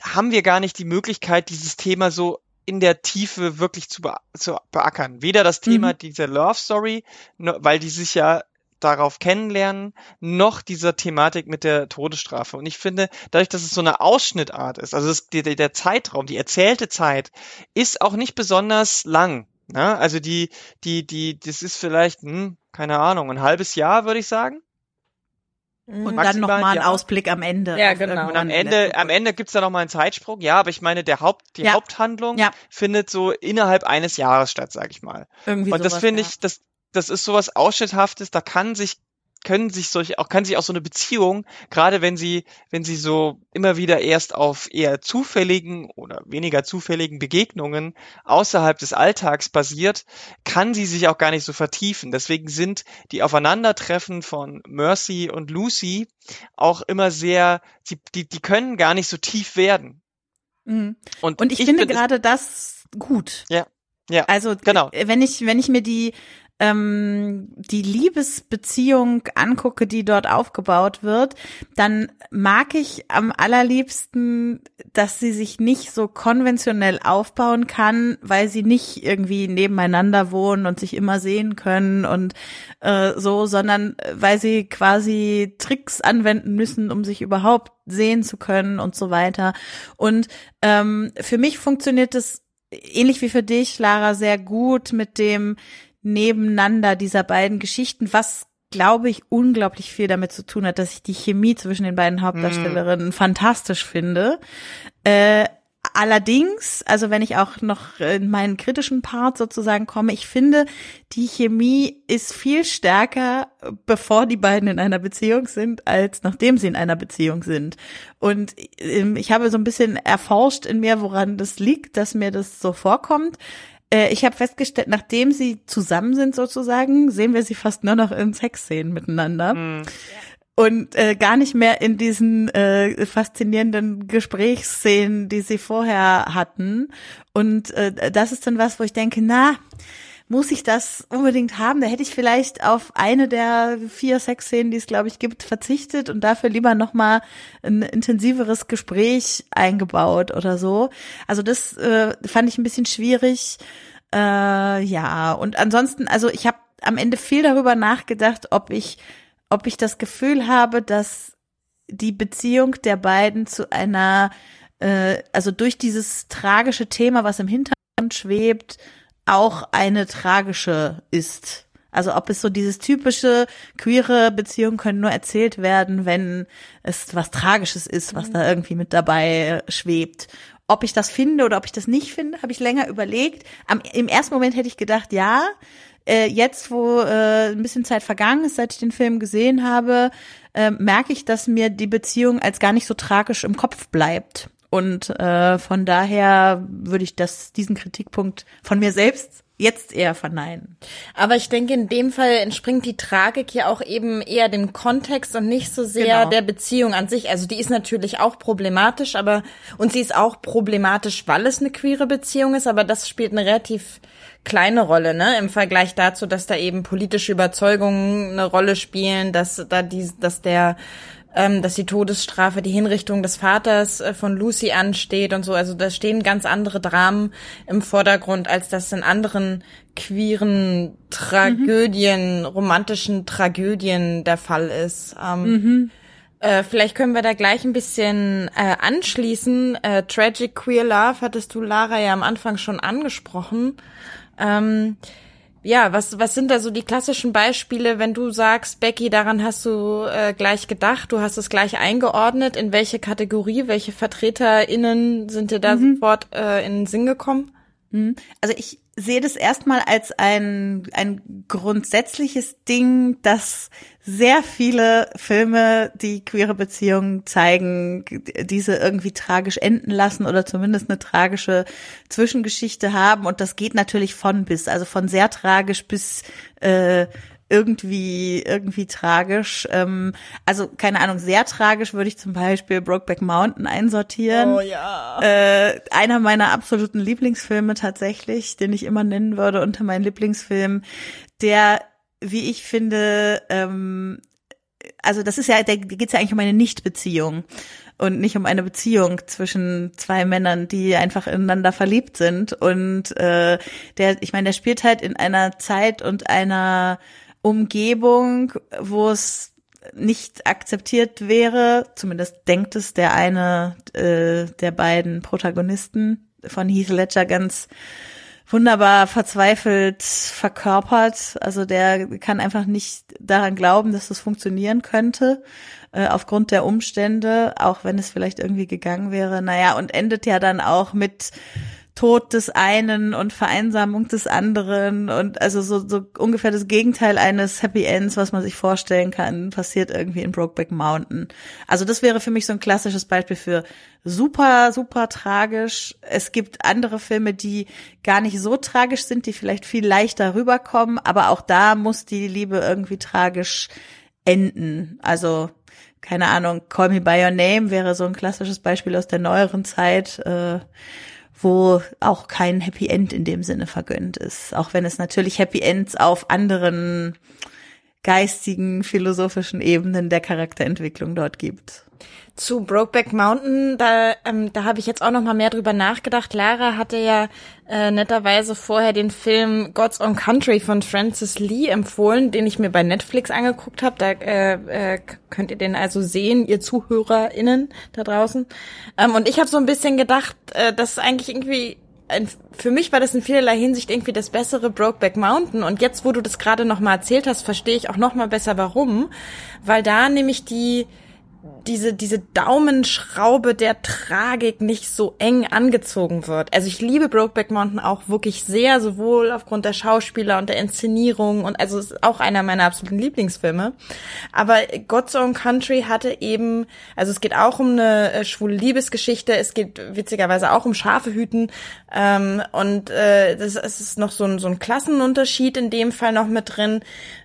haben wir gar nicht die Möglichkeit, dieses Thema so in der Tiefe wirklich zu, be zu beackern. Weder das Thema mhm. dieser Love Story, weil die sich ja darauf kennenlernen, noch dieser Thematik mit der Todesstrafe. Und ich finde, dadurch, dass es so eine Ausschnittart ist, also das, der, der Zeitraum, die erzählte Zeit, ist auch nicht besonders lang. Ne? Also die, die, die, das ist vielleicht, hm, keine Ahnung, ein halbes Jahr, würde ich sagen. Mhm. Und dann nochmal ein Ausblick am Ende. Ja, genau. Und am Ende, am Ende gibt's da nochmal einen Zeitsprung. Ja, aber ich meine, der Haupt, die ja. Haupthandlung ja. findet so innerhalb eines Jahres statt, sag ich mal. Irgendwie und das finde ich, das, das ist sowas Ausschnitthaftes, da kann sich können sich solche auch kann sich auch so eine Beziehung gerade wenn sie wenn sie so immer wieder erst auf eher zufälligen oder weniger zufälligen Begegnungen außerhalb des Alltags basiert kann sie sich auch gar nicht so vertiefen deswegen sind die Aufeinandertreffen von Mercy und Lucy auch immer sehr die die, die können gar nicht so tief werden mhm. und, und ich, ich finde gerade das gut ja ja, also genau. wenn ich wenn ich mir die ähm, die Liebesbeziehung angucke, die dort aufgebaut wird, dann mag ich am allerliebsten, dass sie sich nicht so konventionell aufbauen kann, weil sie nicht irgendwie nebeneinander wohnen und sich immer sehen können und äh, so, sondern weil sie quasi Tricks anwenden müssen, um sich überhaupt sehen zu können und so weiter. Und ähm, für mich funktioniert es ähnlich wie für dich, Lara, sehr gut mit dem Nebeneinander dieser beiden Geschichten, was glaube ich unglaublich viel damit zu tun hat, dass ich die Chemie zwischen den beiden Hauptdarstellerinnen mm. fantastisch finde. Äh, allerdings, also wenn ich auch noch in meinen kritischen Part sozusagen komme, ich finde, die Chemie ist viel stärker, bevor die beiden in einer Beziehung sind, als nachdem sie in einer Beziehung sind. Und ähm, ich habe so ein bisschen erforscht in mir, woran das liegt, dass mir das so vorkommt. Äh, ich habe festgestellt, nachdem sie zusammen sind sozusagen, sehen wir sie fast nur noch in Sexszenen miteinander. Mhm. Und äh, gar nicht mehr in diesen äh, faszinierenden Gesprächsszenen, die sie vorher hatten. Und äh, das ist dann was, wo ich denke, na, muss ich das unbedingt haben? Da hätte ich vielleicht auf eine der vier Sexszenen, die es glaube ich gibt, verzichtet und dafür lieber noch mal ein intensiveres Gespräch eingebaut oder so. Also das äh, fand ich ein bisschen schwierig. Äh, ja, und ansonsten, also ich habe am Ende viel darüber nachgedacht, ob ich, ob ich das Gefühl habe, dass die Beziehung der beiden zu einer, äh, also durch dieses tragische Thema, was im Hintergrund schwebt, auch eine tragische ist. Also ob es so dieses typische queere Beziehungen können nur erzählt werden, wenn es was Tragisches ist, was da irgendwie mit dabei schwebt. Ob ich das finde oder ob ich das nicht finde, habe ich länger überlegt. Am, Im ersten Moment hätte ich gedacht, ja. Äh, jetzt, wo äh, ein bisschen Zeit vergangen ist, seit ich den Film gesehen habe, äh, merke ich, dass mir die Beziehung als gar nicht so tragisch im Kopf bleibt. Und äh, von daher würde ich das, diesen Kritikpunkt von mir selbst jetzt eher verneinen. Aber ich denke, in dem Fall entspringt die Tragik ja auch eben eher dem Kontext und nicht so sehr genau. der Beziehung an sich. Also die ist natürlich auch problematisch, aber und sie ist auch problematisch, weil es eine queere Beziehung ist, aber das spielt eine relativ kleine Rolle, ne, im Vergleich dazu, dass da eben politische Überzeugungen eine Rolle spielen, dass da die, dass der ähm, dass die Todesstrafe, die Hinrichtung des Vaters äh, von Lucy ansteht und so. Also da stehen ganz andere Dramen im Vordergrund, als das in anderen queeren Tragödien, mhm. romantischen Tragödien der Fall ist. Ähm, mhm. äh, vielleicht können wir da gleich ein bisschen äh, anschließen. Äh, Tragic Queer Love hattest du, Lara, ja am Anfang schon angesprochen. Ähm, ja, was, was sind da so die klassischen Beispiele, wenn du sagst, Becky, daran hast du äh, gleich gedacht, du hast es gleich eingeordnet, in welche Kategorie, welche VertreterInnen sind dir da mhm. sofort äh, in den Sinn gekommen? Hm. Also ich sehe das erstmal als ein, ein grundsätzliches Ding, dass sehr viele Filme, die queere Beziehungen zeigen, diese irgendwie tragisch enden lassen oder zumindest eine tragische Zwischengeschichte haben. Und das geht natürlich von bis, also von sehr tragisch bis äh, irgendwie, irgendwie tragisch. Ähm, also keine Ahnung, sehr tragisch würde ich zum Beispiel Brokeback Mountain einsortieren. Oh ja. Äh, einer meiner absoluten Lieblingsfilme tatsächlich, den ich immer nennen würde unter meinen Lieblingsfilmen, der, wie ich finde, ähm, also das ist ja, da geht's ja eigentlich um eine Nichtbeziehung und nicht um eine Beziehung zwischen zwei Männern, die einfach ineinander verliebt sind. Und äh, der, ich meine, der spielt halt in einer Zeit und einer Umgebung, wo es nicht akzeptiert wäre, zumindest denkt es der eine äh, der beiden Protagonisten von Heath Ledger ganz wunderbar verzweifelt verkörpert. Also der kann einfach nicht daran glauben, dass das funktionieren könnte, äh, aufgrund der Umstände, auch wenn es vielleicht irgendwie gegangen wäre. Naja, und endet ja dann auch mit Tod des einen und Vereinsamung des anderen und also so, so ungefähr das Gegenteil eines Happy Ends, was man sich vorstellen kann, passiert irgendwie in Brokeback Mountain. Also das wäre für mich so ein klassisches Beispiel für super, super tragisch. Es gibt andere Filme, die gar nicht so tragisch sind, die vielleicht viel leichter rüberkommen, aber auch da muss die Liebe irgendwie tragisch enden. Also keine Ahnung, Call Me by Your Name wäre so ein klassisches Beispiel aus der neueren Zeit. Äh, wo auch kein Happy End in dem Sinne vergönnt ist. Auch wenn es natürlich Happy Ends auf anderen geistigen, philosophischen Ebenen der Charakterentwicklung dort gibt. Zu Brokeback Mountain, da, ähm, da habe ich jetzt auch noch mal mehr drüber nachgedacht. Lara hatte ja äh, netterweise vorher den Film God's Own Country von Francis Lee empfohlen, den ich mir bei Netflix angeguckt habe. Da äh, äh, könnt ihr den also sehen, ihr ZuhörerInnen da draußen. Ähm, und ich habe so ein bisschen gedacht, äh, das ist eigentlich irgendwie für mich war das in vielerlei Hinsicht irgendwie das bessere Brokeback Mountain. Und jetzt, wo du das gerade noch mal erzählt hast, verstehe ich auch noch mal besser, warum. Weil da nämlich die diese, diese Daumenschraube der Tragik nicht so eng angezogen wird. Also ich liebe Brokeback Mountain auch wirklich sehr, sowohl aufgrund der Schauspieler und der Inszenierung und also ist auch einer meiner absoluten Lieblingsfilme. Aber God's Own Country hatte eben, also es geht auch um eine äh, schwule Liebesgeschichte, es geht witzigerweise auch um Schafe hüten ähm, und äh, das, es ist noch so ein, so ein Klassenunterschied in dem Fall noch mit drin.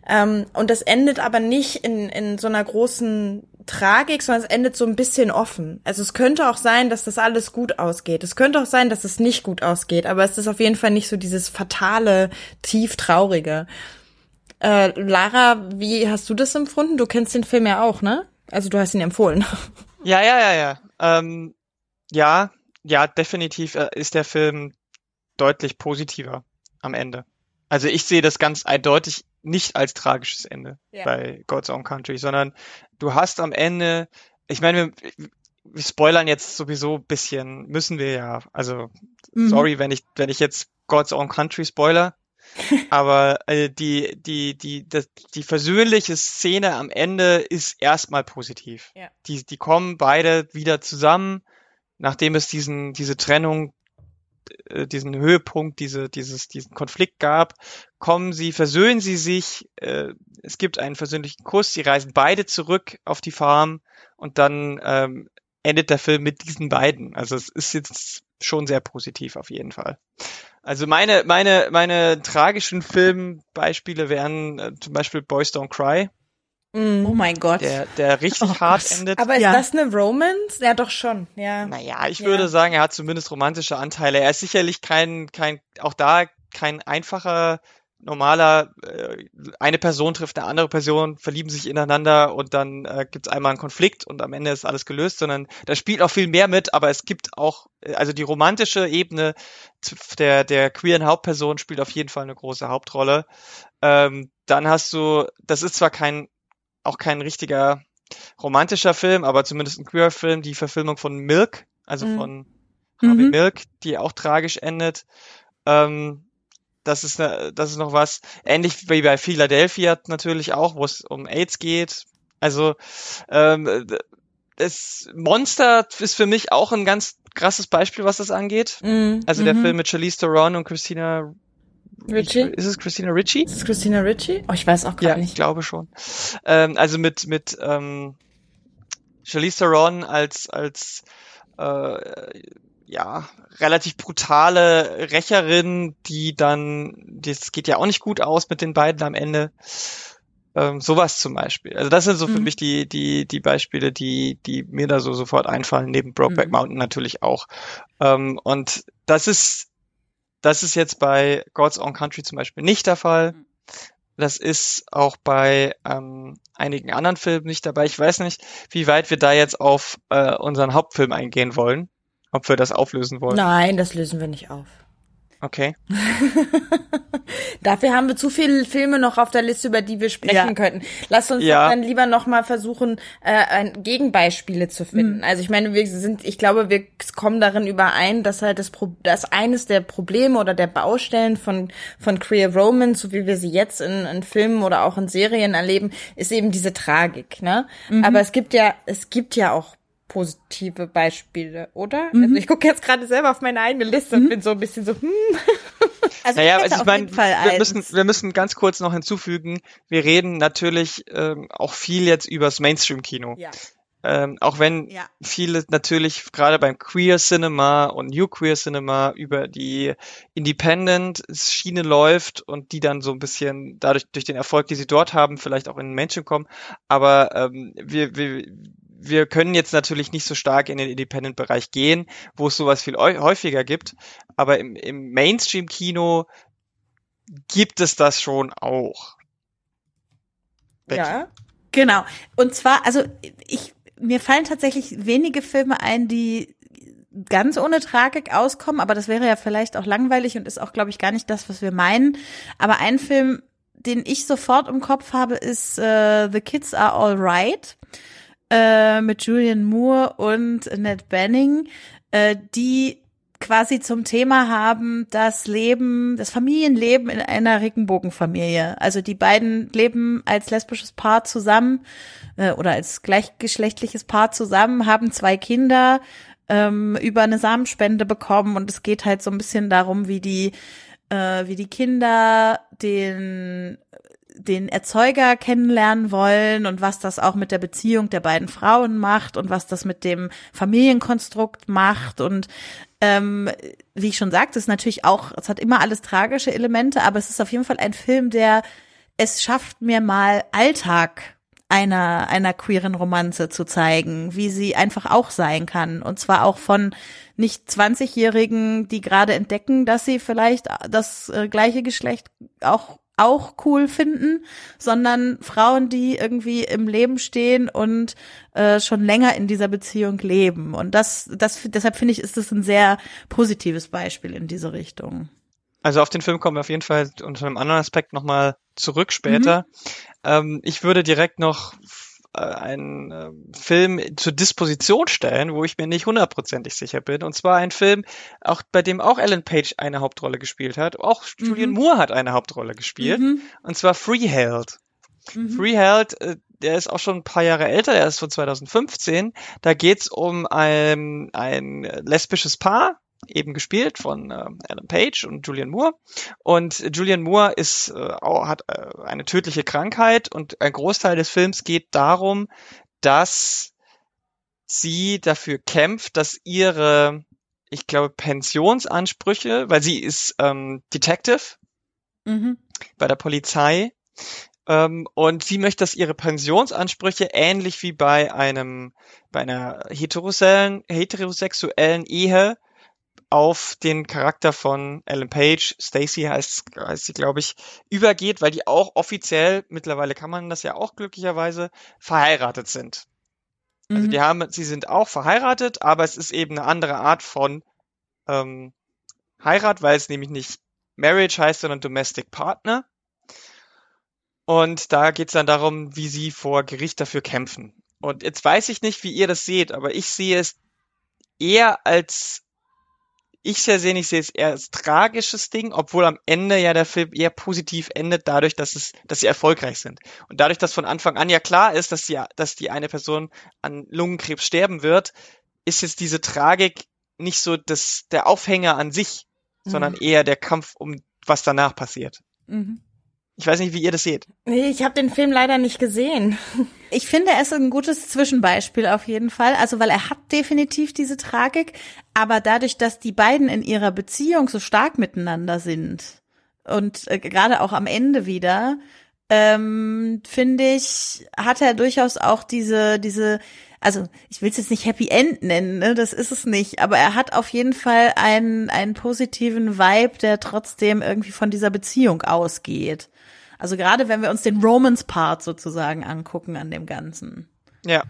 Ähm, und das endet aber nicht in, in so einer großen Tragik, sondern es endet so ein bisschen offen. Also es könnte auch sein, dass das alles gut ausgeht. Es könnte auch sein, dass es nicht gut ausgeht, aber es ist auf jeden Fall nicht so dieses fatale, tief traurige. Äh, Lara, wie hast du das empfunden? Du kennst den Film ja auch, ne? Also du hast ihn empfohlen. Ja, ja, ja, ja. Ähm, ja, ja, definitiv äh, ist der Film deutlich positiver am Ende. Also ich sehe das ganz eindeutig nicht als tragisches Ende ja. bei God's Own Country, sondern du hast am Ende, ich meine, wir, wir spoilern jetzt sowieso ein bisschen, müssen wir ja. Also mhm. sorry, wenn ich wenn ich jetzt God's Own Country spoiler, aber äh, die die die das, die versöhnliche Szene am Ende ist erstmal positiv. Ja. Die die kommen beide wieder zusammen, nachdem es diesen diese Trennung äh, diesen Höhepunkt, diese, dieses, diesen Konflikt gab, kommen sie, versöhnen sie sich, äh, es gibt einen versöhnlichen Kuss, sie reisen beide zurück auf die Farm und dann ähm, endet der Film mit diesen beiden. Also es ist jetzt schon sehr positiv auf jeden Fall. Also meine, meine, meine tragischen Filmbeispiele wären äh, zum Beispiel Boys Don't Cry. Mm. Oh mein Gott. Der, der richtig oh hart Gott. endet. Aber ist ja. das eine Romance? Ja, doch schon, ja. Naja, ich ja. würde sagen, er hat zumindest romantische Anteile. Er ist sicherlich kein, kein, auch da kein einfacher, normaler, äh, eine Person trifft eine andere Person, verlieben sich ineinander und dann äh, gibt es einmal einen Konflikt und am Ende ist alles gelöst, sondern da spielt auch viel mehr mit, aber es gibt auch, äh, also die romantische Ebene der, der queeren Hauptperson spielt auf jeden Fall eine große Hauptrolle. Ähm, dann hast du, das ist zwar kein auch kein richtiger romantischer Film, aber zumindest ein queer Film, die Verfilmung von Milk, also mhm. von Harvey mhm. Milk, die auch tragisch endet. Ähm, das ist, ne, das ist noch was. Ähnlich wie bei Philadelphia natürlich auch, wo es um AIDS geht. Also ähm, das Monster ist für mich auch ein ganz krasses Beispiel, was das angeht. Mhm. Also der Mhm. Film mit Charlize Theron und Christina Richie? Ist es Christina Ritchie? Ist es Christina Ritchie? Oh, ich weiß auch Ja, gerade ich nicht. glaube schon. Ähm, also mit mit ähm, Charlize Theron als als äh, ja relativ brutale Rächerin, die dann das geht ja auch nicht gut aus mit den beiden am Ende. Ähm, sowas zum Beispiel. Also das sind so für Mhm. mich die die die Beispiele, die die mir da so sofort einfallen. Neben Brokeback Mhm. Mountain natürlich auch. Ähm, und das ist das ist jetzt bei God's Own Country zum Beispiel nicht der Fall. Mhm. Das ist auch bei ähm, einigen anderen Filmen nicht dabei. Ich weiß nicht, wie weit wir da jetzt auf äh, unseren Hauptfilm eingehen wollen. Ob wir das auflösen wollen. Nein, das lösen wir nicht auf. Okay. Dafür haben wir zu viele Filme noch auf der Liste, über die wir sprechen Ja. könnten. Lass uns Ja. dann lieber noch mal versuchen, äh, Gegenbeispiele zu finden. Also ich meine, wir sind, ich glaube, wir kommen darin überein, dass halt das, Pro dass eines der Probleme oder der Baustellen von von Queer Romance, so wie wir sie jetzt in, in Filmen oder auch in Serien erleben, ist eben diese Tragik. Ne? Aber es gibt ja, es gibt ja auch positive Beispiele, oder? Also ich gucke jetzt gerade selber auf meine eigene Liste und bin so ein bisschen so, hm, Also Naja, ich also ich auf meine, jeden Fall wir müssen, wir müssen ganz kurz noch hinzufügen, wir reden natürlich ähm, auch viel jetzt übers Mainstream-Kino. ja. Ähm, auch wenn Ja. viele natürlich gerade beim Queer Cinema und New Queer Cinema über die Independent-Schiene läuft und die dann so ein bisschen dadurch durch den Erfolg, die sie dort haben, vielleicht auch in den Menschen kommen. Aber ähm, wir, wir, wir können jetzt natürlich nicht so stark in den Independent-Bereich gehen, wo es sowas viel häu- häufiger gibt. Aber im, im Mainstream-Kino gibt es das schon auch. Becky. Ja. Genau. Und zwar, also ich, mir fallen tatsächlich wenige Filme ein, die ganz ohne Tragik auskommen, aber das wäre ja vielleicht auch langweilig und ist auch, glaube ich, gar nicht das, was wir meinen. Aber ein Film, den ich sofort im Kopf habe, ist äh, The Kids Are All Right äh, mit Julian Moore und Annette Benning, äh, die quasi zum Thema haben das Leben, das Familienleben in einer Regenbogenfamilie. Also die beiden leben als lesbisches Paar zusammen äh, oder als gleichgeschlechtliches Paar zusammen, haben zwei Kinder ähm, über eine Samenspende bekommen und es geht halt so ein bisschen darum, wie die äh, wie die Kinder den den Erzeuger kennenlernen wollen und was das auch mit der Beziehung der beiden Frauen macht und was das mit dem Familienkonstrukt macht und ähm, wie ich schon sagte, ist natürlich auch, es hat immer alles tragische Elemente, aber es ist auf jeden Fall ein Film, der es schafft, mir mal Alltag einer, einer queeren Romanze zu zeigen, wie sie einfach auch sein kann. Und zwar auch von nicht 20-Jährigen, die gerade entdecken, dass sie vielleicht das äh, gleiche Geschlecht auch auch cool finden, sondern Frauen, die irgendwie im Leben stehen und äh, schon länger in dieser Beziehung leben. Und das, das, deshalb finde ich, ist das ein sehr positives Beispiel in diese Richtung. Also auf den Film kommen wir auf jeden Fall unter einem anderen Aspekt nochmal zurück später. Ähm, ich würde direkt noch einen äh, Film zur Disposition stellen, wo ich mir nicht hundertprozentig sicher bin. Und zwar ein Film, auch bei dem auch Ellen Page eine Hauptrolle gespielt hat. Auch Mhm. Julian Moore hat eine Hauptrolle gespielt. Mhm. Und zwar Freeheld. Mhm. Freeheld, äh, der ist auch schon ein paar Jahre älter, der ist von 2015. Da geht's um ein, ein lesbisches Paar, eben gespielt von äh, Alan Page und Julian Moore. Und Julian Moore ist, äh, hat äh, eine tödliche Krankheit und ein Großteil des Films geht darum, dass sie dafür kämpft, dass ihre, ich glaube, Pensionsansprüche, weil sie ist ähm, Detective Mhm. bei der Polizei. Ähm, und sie möchte, dass ihre Pensionsansprüche ähnlich wie bei einem, bei einer heterosexuellen, heterosexuellen Ehe auf den Charakter von Ellen Page, Stacy heißt, heißt sie, glaube ich, übergeht, weil die auch offiziell, mittlerweile kann man das ja auch glücklicherweise, verheiratet sind. Also Mhm. die haben, sie sind auch verheiratet, aber es ist eben eine andere Art von ähm, Heirat, weil es nämlich nicht Marriage heißt, sondern Domestic Partner. Und da geht es dann darum, wie sie vor Gericht dafür kämpfen. Und jetzt weiß ich nicht, wie ihr das seht, aber ich sehe es eher als ich sehr sehe, ich sehe es eher als tragisches Ding, obwohl am Ende ja der Film eher positiv endet, dadurch, dass es, dass sie erfolgreich sind. Und dadurch, dass von Anfang an ja klar ist, dass die, dass die eine Person an Lungenkrebs sterben wird, ist jetzt diese Tragik nicht so das, der Aufhänger an sich, sondern Mhm. eher der Kampf um was danach passiert. Mhm. Ich weiß nicht, wie ihr das seht. Nee, ich habe den Film leider nicht gesehen. Ich finde, er ist ein gutes Zwischenbeispiel auf jeden Fall. Also, weil er hat definitiv diese Tragik, aber dadurch, dass die beiden in ihrer Beziehung so stark miteinander sind und äh, gerade auch am Ende wieder, ähm, finde ich, hat er durchaus auch diese, diese, also ich will es jetzt nicht Happy End nennen, ne? das ist es nicht, aber er hat auf jeden Fall einen, einen positiven Vibe, der trotzdem irgendwie von dieser Beziehung ausgeht. Also gerade wenn wir uns den Romance-Part sozusagen angucken an dem Ganzen. Ja.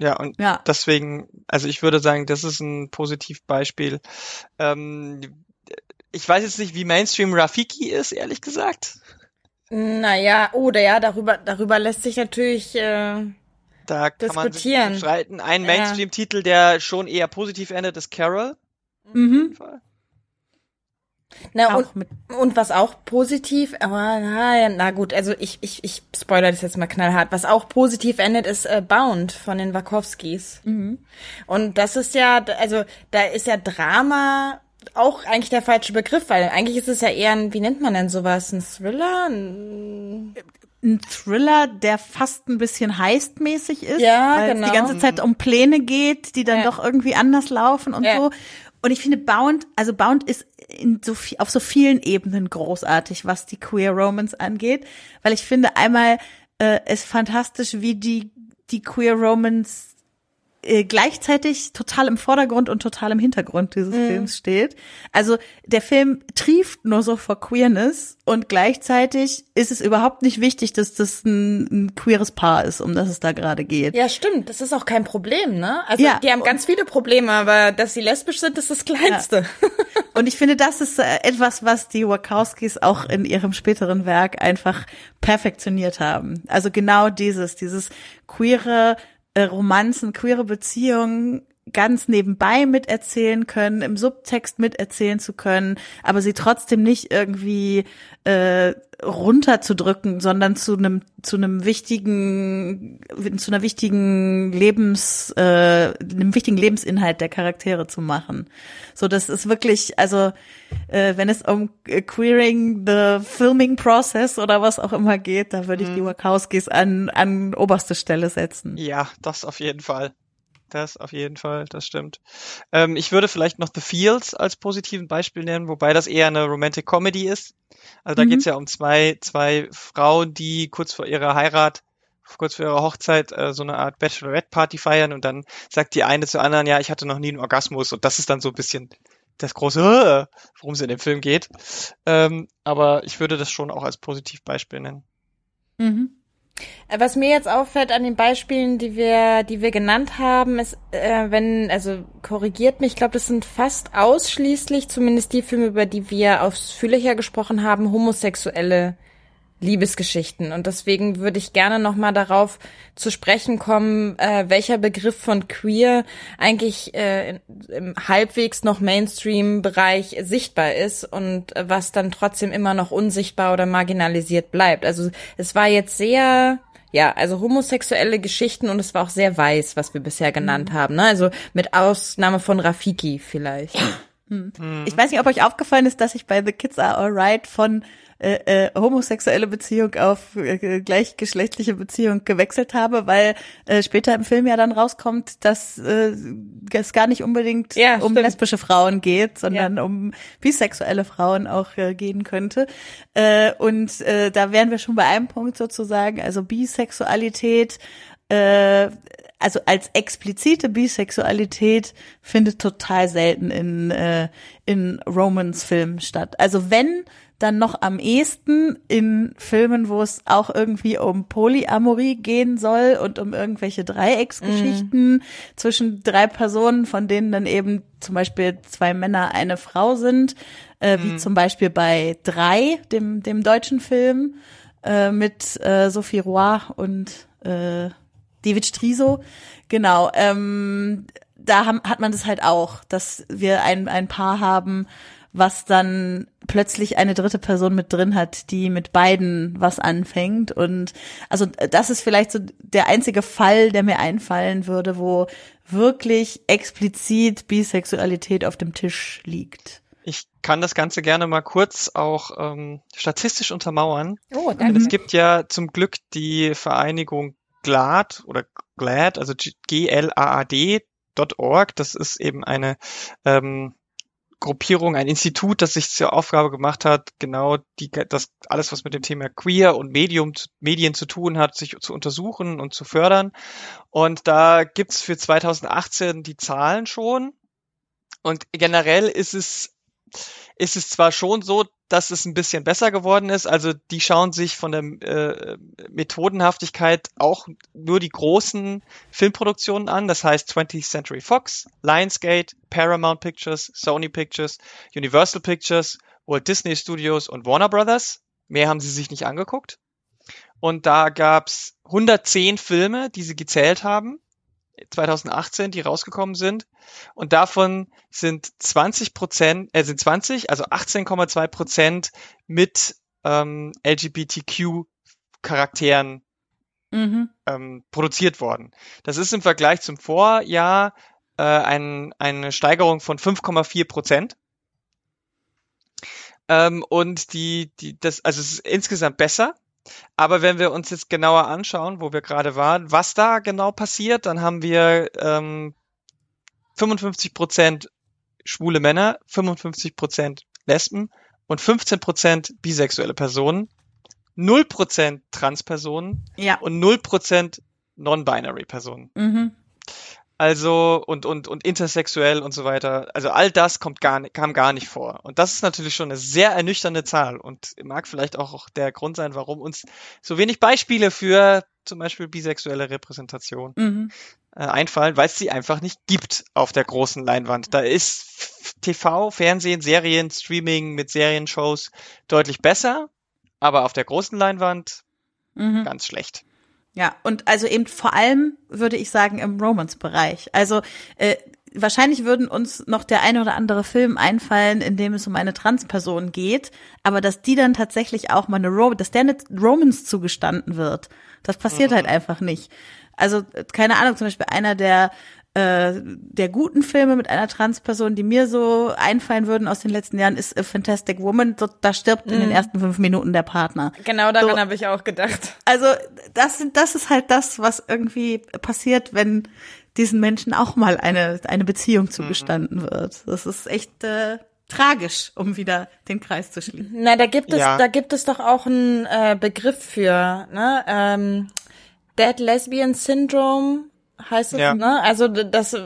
Ja, und Ja. deswegen, also ich würde sagen, das ist ein Positivbeispiel. Ähm, ich weiß jetzt nicht, wie Mainstream Rafiki ist, ehrlich gesagt. Naja, oder ja, darüber, darüber lässt sich natürlich, äh, Da kann man sich Diskutieren. streiten. Ein. Mainstream-Titel, der schon eher positiv endet, ist Carol. Mhm. Na, und, und was auch positiv, aber na, ja, na gut, also ich, ich, ich spoiler das jetzt mal knallhart. Was auch positiv endet, ist äh, Bound von den Wachowskis. mhm. Und das ist ja, also da ist ja Drama auch eigentlich der falsche Begriff, weil eigentlich ist es ja eher ein, wie nennt man denn sowas, ein Thriller? Ein, ein Thriller, der fast ein bisschen heistmäßig ist, Ja, weil genau. es die ganze Zeit um Pläne geht, die dann Ja. doch irgendwie anders laufen und Ja. so. Und ich finde Bound, also Bound ist so viel, auf so vielen Ebenen großartig, was die Queer Romance angeht, weil ich finde einmal äh, ist fantastisch, wie die die Queer Romance gleichzeitig total im Vordergrund und total im Hintergrund dieses Films steht. Also der Film trieft nur so vor Queerness und gleichzeitig ist es überhaupt nicht wichtig, dass das ein, ein queeres Paar ist, um das es da gerade geht. ja, stimmt, das ist auch kein Problem, ne? Also Ja, die haben ganz viele Probleme, aber dass sie lesbisch sind, ist das Kleinste. Und ich finde, das ist äh, etwas, was die Wachowskis auch in ihrem späteren Werk einfach perfektioniert haben. Also genau dieses, dieses queere äh, Romanzen, queere Beziehungen ganz nebenbei miterzählen können, im Subtext miterzählen zu können, aber sie trotzdem nicht irgendwie äh, runterzudrücken, sondern zu einem zu einem wichtigen zu einer wichtigen Lebens äh, einem wichtigen Lebensinhalt der Charaktere zu machen. So, das ist wirklich, also äh, wenn es um äh, queering the filming process oder was auch immer geht, da würde ich die Wachowskis an an oberste Stelle setzen. Ja, das auf jeden Fall. Das auf jeden Fall, das stimmt. Ähm, ich würde vielleicht noch The Fields als positiven Beispiel nennen, wobei das eher eine Romantic Comedy ist. Also da Mhm. geht's ja um zwei, zwei Frauen, die kurz vor ihrer Heirat, kurz vor ihrer Hochzeit äh, so eine Art Bachelorette-Party feiern und dann sagt die eine zur anderen, ja, ich hatte noch nie einen Orgasmus und das ist dann so ein bisschen das große, äh, worum es in dem Film geht. Ähm, aber ich würde das schon auch als Positivbeispiel nennen. Mhm. Äh, Was mir jetzt auffällt an den Beispielen, die wir, die wir genannt haben, ist, äh, wenn, also korrigiert mich, ich glaube, das sind fast ausschließlich, zumindest die Filme, über die wir ausführlicher gesprochen haben, homosexuelle Liebesgeschichten. Und deswegen würde ich gerne nochmal darauf zu sprechen kommen, äh, welcher Begriff von queer eigentlich äh, im halbwegs noch Mainstream-Bereich sichtbar ist und äh, was dann trotzdem immer noch unsichtbar oder marginalisiert bleibt. Also es war jetzt sehr ja, also homosexuelle Geschichten und es war auch sehr weiß, was wir bisher genannt haben. Ne? Also mit Ausnahme von Rafiki vielleicht. Ich weiß nicht, ob euch aufgefallen ist, dass ich bei The Kids Are Alright von äh, äh, homosexuelle Beziehung auf äh, gleichgeschlechtliche Beziehung gewechselt habe, weil äh, später im Film ja dann rauskommt, dass äh, es gar nicht unbedingt Ja, um stimmt. lesbische Frauen geht, sondern um bisexuelle Frauen auch äh, gehen könnte. Äh, und äh, da wären wir schon bei einem Punkt sozusagen, also Bisexualität äh, also als explizite Bisexualität findet total selten in, äh, in Romance-Filmen statt. Also wenn, dann noch am ehesten in Filmen, wo es auch irgendwie um Polyamorie gehen soll und um irgendwelche Dreiecksgeschichten zwischen drei Personen, von denen dann eben zum Beispiel zwei Männer, eine Frau sind, äh, wie zum Beispiel bei Drei, dem, dem deutschen Film, äh, mit äh, Sophie Roy und äh, David Striso, genau. Ähm, da haben, hat man das halt auch, dass wir ein, ein Paar haben, was dann plötzlich eine dritte Person mit drin hat, die mit beiden was anfängt. Und also das ist vielleicht so der einzige Fall, der mir einfallen würde, wo wirklich explizit Bisexualität auf dem Tisch liegt. Ich kann das Ganze gerne mal kurz auch ähm, statistisch untermauern. Oh, Denn es gibt ja zum Glück die Vereinigung GLAD oder GLAD, also G-L-A-A-D.org. Das ist eben eine ähm, Gruppierung, ein Institut, das sich zur Aufgabe gemacht hat, genau die, das alles, was mit dem Thema Queer und Medium, Medien zu tun hat, sich zu untersuchen und zu fördern. Und da gibt's für 2018 die Zahlen schon. Und generell ist es ist es zwar schon so, dass es ein bisschen besser geworden ist. Also die schauen sich von der äh, Methodenhaftigkeit auch nur die großen Filmproduktionen an. Das heißt 20th Century Fox, Lionsgate, Paramount Pictures, Sony Pictures, Universal Pictures, Walt Disney Studios und Warner Brothers. Mehr haben sie sich nicht angeguckt. Und da gab's 110 Filme, die sie gezählt haben. 2018, die rausgekommen sind. Und davon sind 20 Prozent, äh, sind 20, also 18,2 Prozent mit ähm, LGBTQ-Charakteren mhm. ähm, produziert worden. Das ist im Vergleich zum Vorjahr äh, ein, eine Steigerung von 5,4 Prozent. Ähm, und die, die, das, also es ist insgesamt besser. Aber wenn wir uns jetzt genauer anschauen, wo wir gerade waren, was da genau passiert, dann haben wir ähm, 55 Prozent schwule Männer, 55 Prozent Lesben und 15 Prozent bisexuelle Personen, 0 Prozent Transpersonen ja. und 0 Prozent Non-Binary Personen. Mhm. Also und und und intersexuell und so weiter. Also all das kommt gar kam gar nicht vor. Und das ist natürlich schon eine sehr ernüchternde Zahl und mag vielleicht auch der Grund sein, warum uns so wenig Beispiele für zum Beispiel bisexuelle Repräsentation mhm. äh, einfallen, weil es sie einfach nicht gibt auf der großen Leinwand. Da ist TV, Fernsehen, Serien, Streaming mit Serienshows deutlich besser, aber auf der großen Leinwand mhm. ganz schlecht. Ja, und also eben vor allem würde ich sagen im Romance-Bereich. Also äh, wahrscheinlich würden uns noch der eine oder andere Film einfallen, in dem es um eine Transperson geht, aber dass die dann tatsächlich auch mal eine Ro dass der eine Romance zugestanden wird, das passiert mhm. halt einfach nicht. Also keine Ahnung, zum Beispiel einer der äh, der guten Filme mit einer Transperson, die mir so einfallen würden aus den letzten Jahren, ist A Fantastic Woman. Da, da stirbt mm. in den mhm. ersten fünf Minuten der Partner. Genau daran so, habe ich auch gedacht. Also das, das ist halt das, was irgendwie passiert, wenn diesen Menschen auch mal eine, eine Beziehung mhm. zugestanden mhm. wird. Das ist echt äh, tragisch, um wieder den Kreis zu schließen. Na, da gibt es, ja. da gibt es doch auch einen äh, Begriff für, ne? Ähm, Dead Lesbian Syndrome heißt es, ja. ne? Also das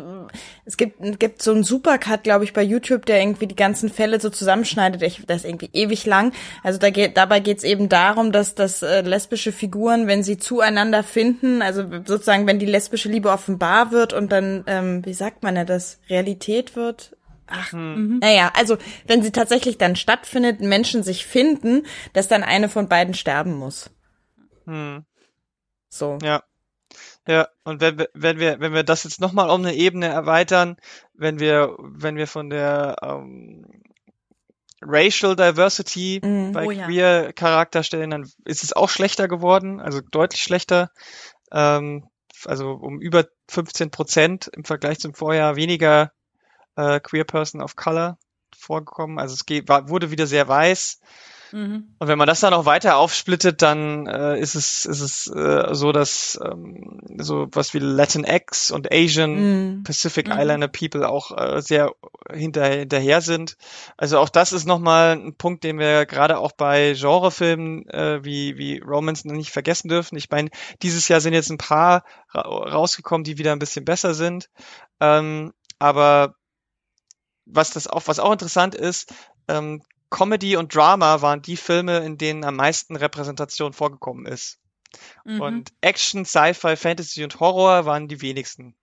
es gibt gibt so einen Supercut, glaube ich, bei YouTube, der irgendwie die ganzen Fälle so zusammenschneidet. Ich, das ist irgendwie ewig lang. Also da geht dabei geht es eben darum, dass dass äh, lesbische Figuren, wenn sie zueinander finden, also sozusagen, wenn die lesbische Liebe offenbar wird und dann, ähm, wie sagt man ja das, Realität wird. Ach, hm. naja, also wenn sie tatsächlich dann stattfindet, Menschen sich finden, dass dann eine von beiden sterben muss. Hm. So. Ja. Ja, und wenn wir, wenn wir, wenn wir das jetzt nochmal um eine Ebene erweitern, wenn wir, wenn wir von der ähm, Racial Diversity mm, bei oh, queer ja. Charakterstellen, dann ist es auch schlechter geworden, also deutlich schlechter. Ähm, also um über 15 Prozent im Vergleich zum Vorjahr weniger äh, Queer Person of Color vorgekommen. Also es geht, war, wurde wieder sehr weiß. Mhm. Und wenn man das dann auch weiter aufsplittet, dann äh, ist es, ist es äh, so, dass ähm, so was wie Latinx und Asian mhm. Pacific mhm. Islander People auch äh, sehr hinter, hinterher sind. Also auch das ist nochmal ein Punkt, den wir gerade auch bei Genrefilmen äh, wie, wie Romance nicht vergessen dürfen. Ich meine, dieses Jahr sind jetzt ein paar ra rausgekommen, die wieder ein bisschen besser sind. Ähm, aber was das auch, was auch interessant ist, ähm, Comedy und Drama waren die Filme, in denen am meisten Repräsentation vorgekommen ist. Mhm. Und Action, Sci-Fi, Fantasy und Horror waren die wenigsten.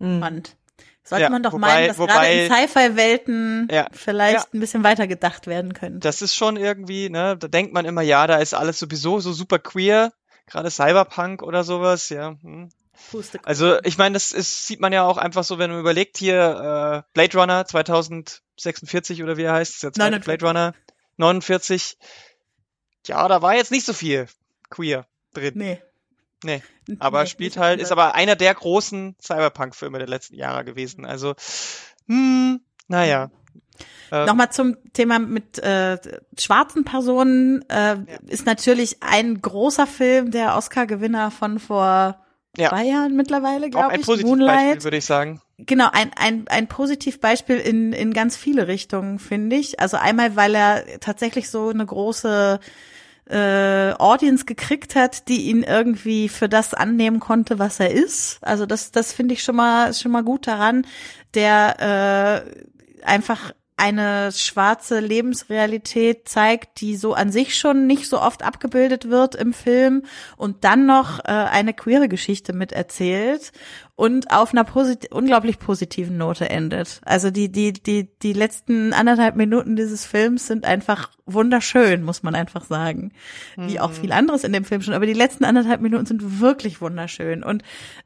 Spannend. Sollte ja, man doch wobei, meinen, dass wobei, gerade in Sci-Fi-Welten ja, vielleicht ja. ein bisschen weiter gedacht werden können. Das ist schon irgendwie, ne, da denkt man immer, ja, da ist alles sowieso so super queer, gerade Cyberpunk oder sowas, ja. Hm. Also ich meine, das ist, sieht man ja auch einfach so, wenn man überlegt, hier äh, Blade Runner 2046 oder wie er heißt, zweite 49. Blade Runner 49. Ja, da war jetzt nicht so viel queer drin. nee. Nee. Aber Nee, spielt nicht halt, ist aber einer der großen Cyberpunk-Filme der letzten Jahre gewesen. Also, hm, naja. Ähm, Nochmal zum Thema mit äh, schwarzen Personen äh, ist natürlich ein großer Film, der Oscar-Gewinner von vor Ja. zwei Jahren mittlerweile, glaube ein ich, positives Beispiel, Moonlight. würde ich sagen. Genau, ein, ein, ein Positivbeispiel in, in ganz viele Richtungen, finde ich. Also einmal, weil er tatsächlich so eine große äh, Audience gekriegt hat, die ihn irgendwie für das annehmen konnte, was er ist. Also das, das finde ich schon mal, schon mal gut daran, der äh, einfach eine schwarze Lebensrealität zeigt, die so an sich schon nicht so oft abgebildet wird im Film und dann noch äh, eine queere Geschichte miterzählt und auf einer posit unglaublich positiven Note endet. Also die die die die letzten anderthalb Minuten dieses Films sind einfach wunderschön, muss man einfach sagen, wie auch viel anderes in dem Film schon. Aber die letzten anderthalb Minuten sind wirklich wunderschön und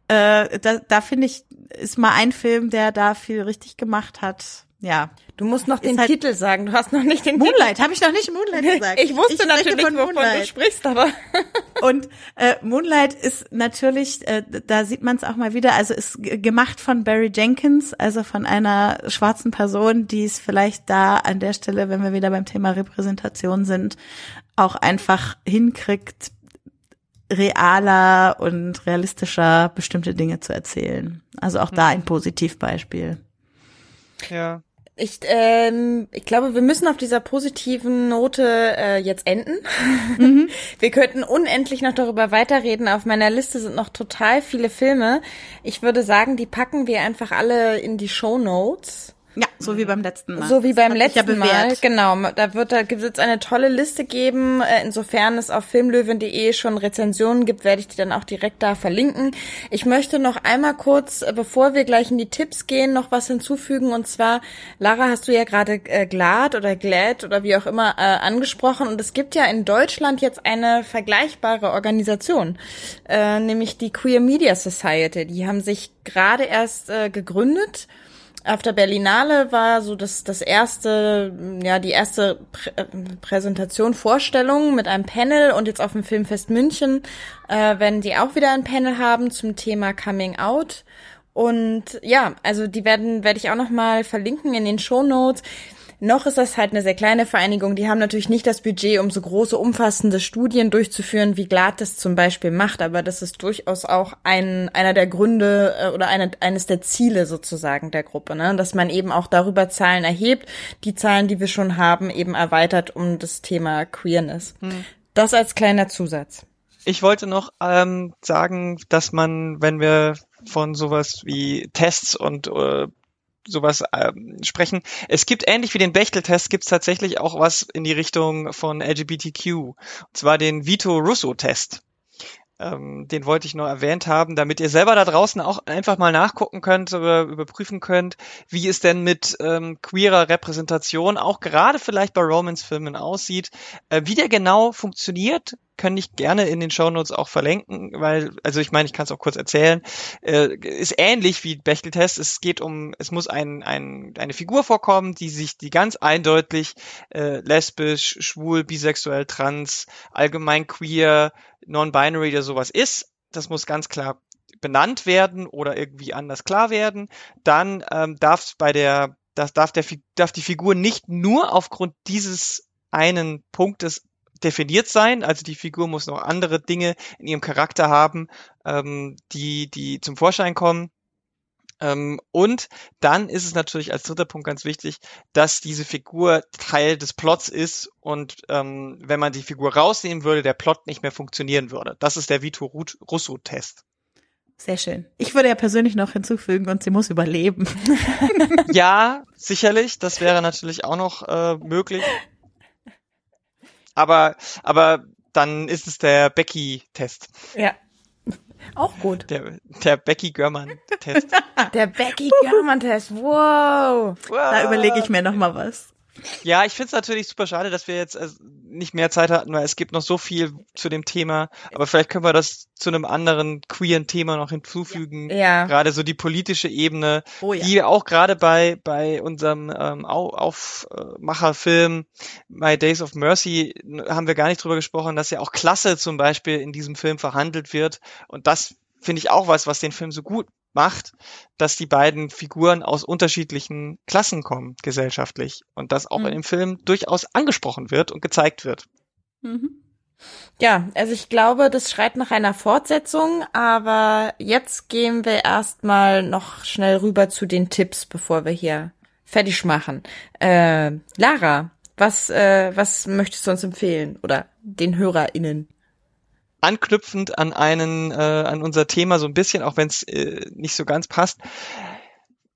äh, da, da finde ich ist mal ein Film, der da viel richtig gemacht hat. Ja, Du musst noch den halt- Titel sagen. Du hast noch nicht den Moonlight, habe ich noch nicht Moonlight gesagt. Ich wusste spreche natürlich, von wovon du Moonlight. sprichst, aber Und äh, Moonlight ist natürlich, äh, da sieht man es auch mal wieder, also ist gemacht von Barry Jenkins, also von einer schwarzen Person, die es vielleicht da an der Stelle, wenn wir wieder beim Thema Repräsentation sind, auch einfach hinkriegt, realer und realistischer bestimmte Dinge zu erzählen. Also auch da ein Positivbeispiel. Ja. Ich, ähm, ich glaube, wir müssen auf dieser positiven Note äh, jetzt enden. Wir könnten unendlich noch darüber weiterreden. Auf meiner Liste sind noch total viele Filme. Ich würde sagen, die packen wir einfach alle in die Show Notes. Ja, so wie beim letzten Mal. So wie beim letzten ja. Mal, genau. Da wird da es eine tolle Liste geben. Äh, Insofern es auf filmlöwen.de schon Rezensionen gibt, werde ich die dann auch direkt da verlinken. Ich möchte noch einmal kurz, äh, bevor wir gleich in die Tipps gehen, noch was hinzufügen. Und zwar, Lara, hast du ja gerade äh, Glad oder Glad oder wie auch immer äh, angesprochen. Und es gibt ja in Deutschland jetzt eine vergleichbare Organisation, äh, nämlich die Queer Media Society. Die haben sich gerade erst äh, gegründet. Auf der Berlinale war so das, das erste, ja, die erste Prä äh, Präsentation, Vorstellung mit einem Panel und jetzt auf dem Filmfest München äh, werden die auch wieder ein Panel haben zum Thema Coming Out. Und ja, also die werden, werde ich auch nochmal verlinken in den Show Notes. Noch ist das halt eine sehr kleine Vereinigung. Die haben natürlich nicht das Budget, um so große, umfassende Studien durchzuführen, wie Glad das zum Beispiel macht. Aber das ist durchaus auch ein, einer der Gründe äh, oder eine, eines der Ziele sozusagen der Gruppe, ne? dass man eben auch darüber Zahlen erhebt, die Zahlen, die wir schon haben, eben erweitert um das Thema Queerness. Das als kleiner Zusatz. Ich wollte noch ähm, sagen, dass man, wenn wir von sowas wie Tests und äh, sowas ähm, sprechen, es gibt ähnlich wie den Bechtel-Test, gibt es tatsächlich auch was in die Richtung von LGBTQ. Und zwar den Vito Russo-Test. Ähm, den wollte ich nur erwähnt haben, damit ihr selber da draußen auch einfach mal nachgucken könnt oder überprüfen könnt, wie es denn mit ähm, queerer Repräsentation auch gerade vielleicht bei Romance-Filmen aussieht. Äh, wie der genau funktioniert, kann ich gerne in den Shownotes auch verlinken, weil, also ich meine, ich kann es auch kurz erzählen, äh, ist ähnlich wie Bechtel-Test. Es geht um, es muss ein, ein, eine Figur vorkommen, die sich, die ganz eindeutig äh, lesbisch, schwul, bisexuell, trans, allgemein queer, non-binary oder sowas ist. Das muss ganz klar benannt werden oder irgendwie anders klar werden. Dann ähm, darf bei der, das darf der, darf die Figur nicht nur aufgrund dieses einen Punktes definiert sein. Also die Figur muss noch andere Dinge in ihrem Charakter haben, ähm, die, die zum Vorschein kommen. Ähm, und dann ist es natürlich als dritter Punkt ganz wichtig, dass diese Figur Teil des Plots ist und ähm, wenn man die Figur rausnehmen würde, der Plot nicht mehr funktionieren würde. Das ist der Vito Russo-Test. Sehr schön. Ich würde ja persönlich noch hinzufügen und sie muss überleben. Ja, sicherlich, das wäre natürlich auch noch äh, möglich. Aber, aber dann ist es der Becky-Test, Ja. Auch gut. der, der Becky-Görmann-Test. Der Becky German-Test. Wow. Da überlege ich mir noch mal was. Ja, ich finde es natürlich super schade, dass wir jetzt äh, nicht mehr Zeit hatten, weil es gibt noch so viel zu dem Thema. Aber vielleicht können wir das zu einem anderen queeren Thema noch hinzufügen. Ja. Gerade so die politische Ebene, Oh ja. die auch gerade bei bei unserem ähm, Au- Aufmacherfilm My Days of Mercy haben wir gar nicht drüber gesprochen, dass ja auch Klasse zum Beispiel in diesem Film verhandelt wird. Und das finde ich auch was, was den Film so gut macht, dass die beiden Figuren aus unterschiedlichen Klassen kommen, gesellschaftlich. Und das auch Mhm. in dem Film durchaus angesprochen wird und gezeigt wird. Mhm. Ja, also ich glaube, das schreit nach einer Fortsetzung, aber jetzt gehen wir erstmal noch schnell rüber zu den Tipps, bevor wir hier fertig machen. Äh, Lara, was, äh, was möchtest du uns empfehlen? Oder den HörerInnen? Anknüpfend an einen, äh, an unser Thema so ein bisschen, auch wenn es äh, nicht so ganz passt,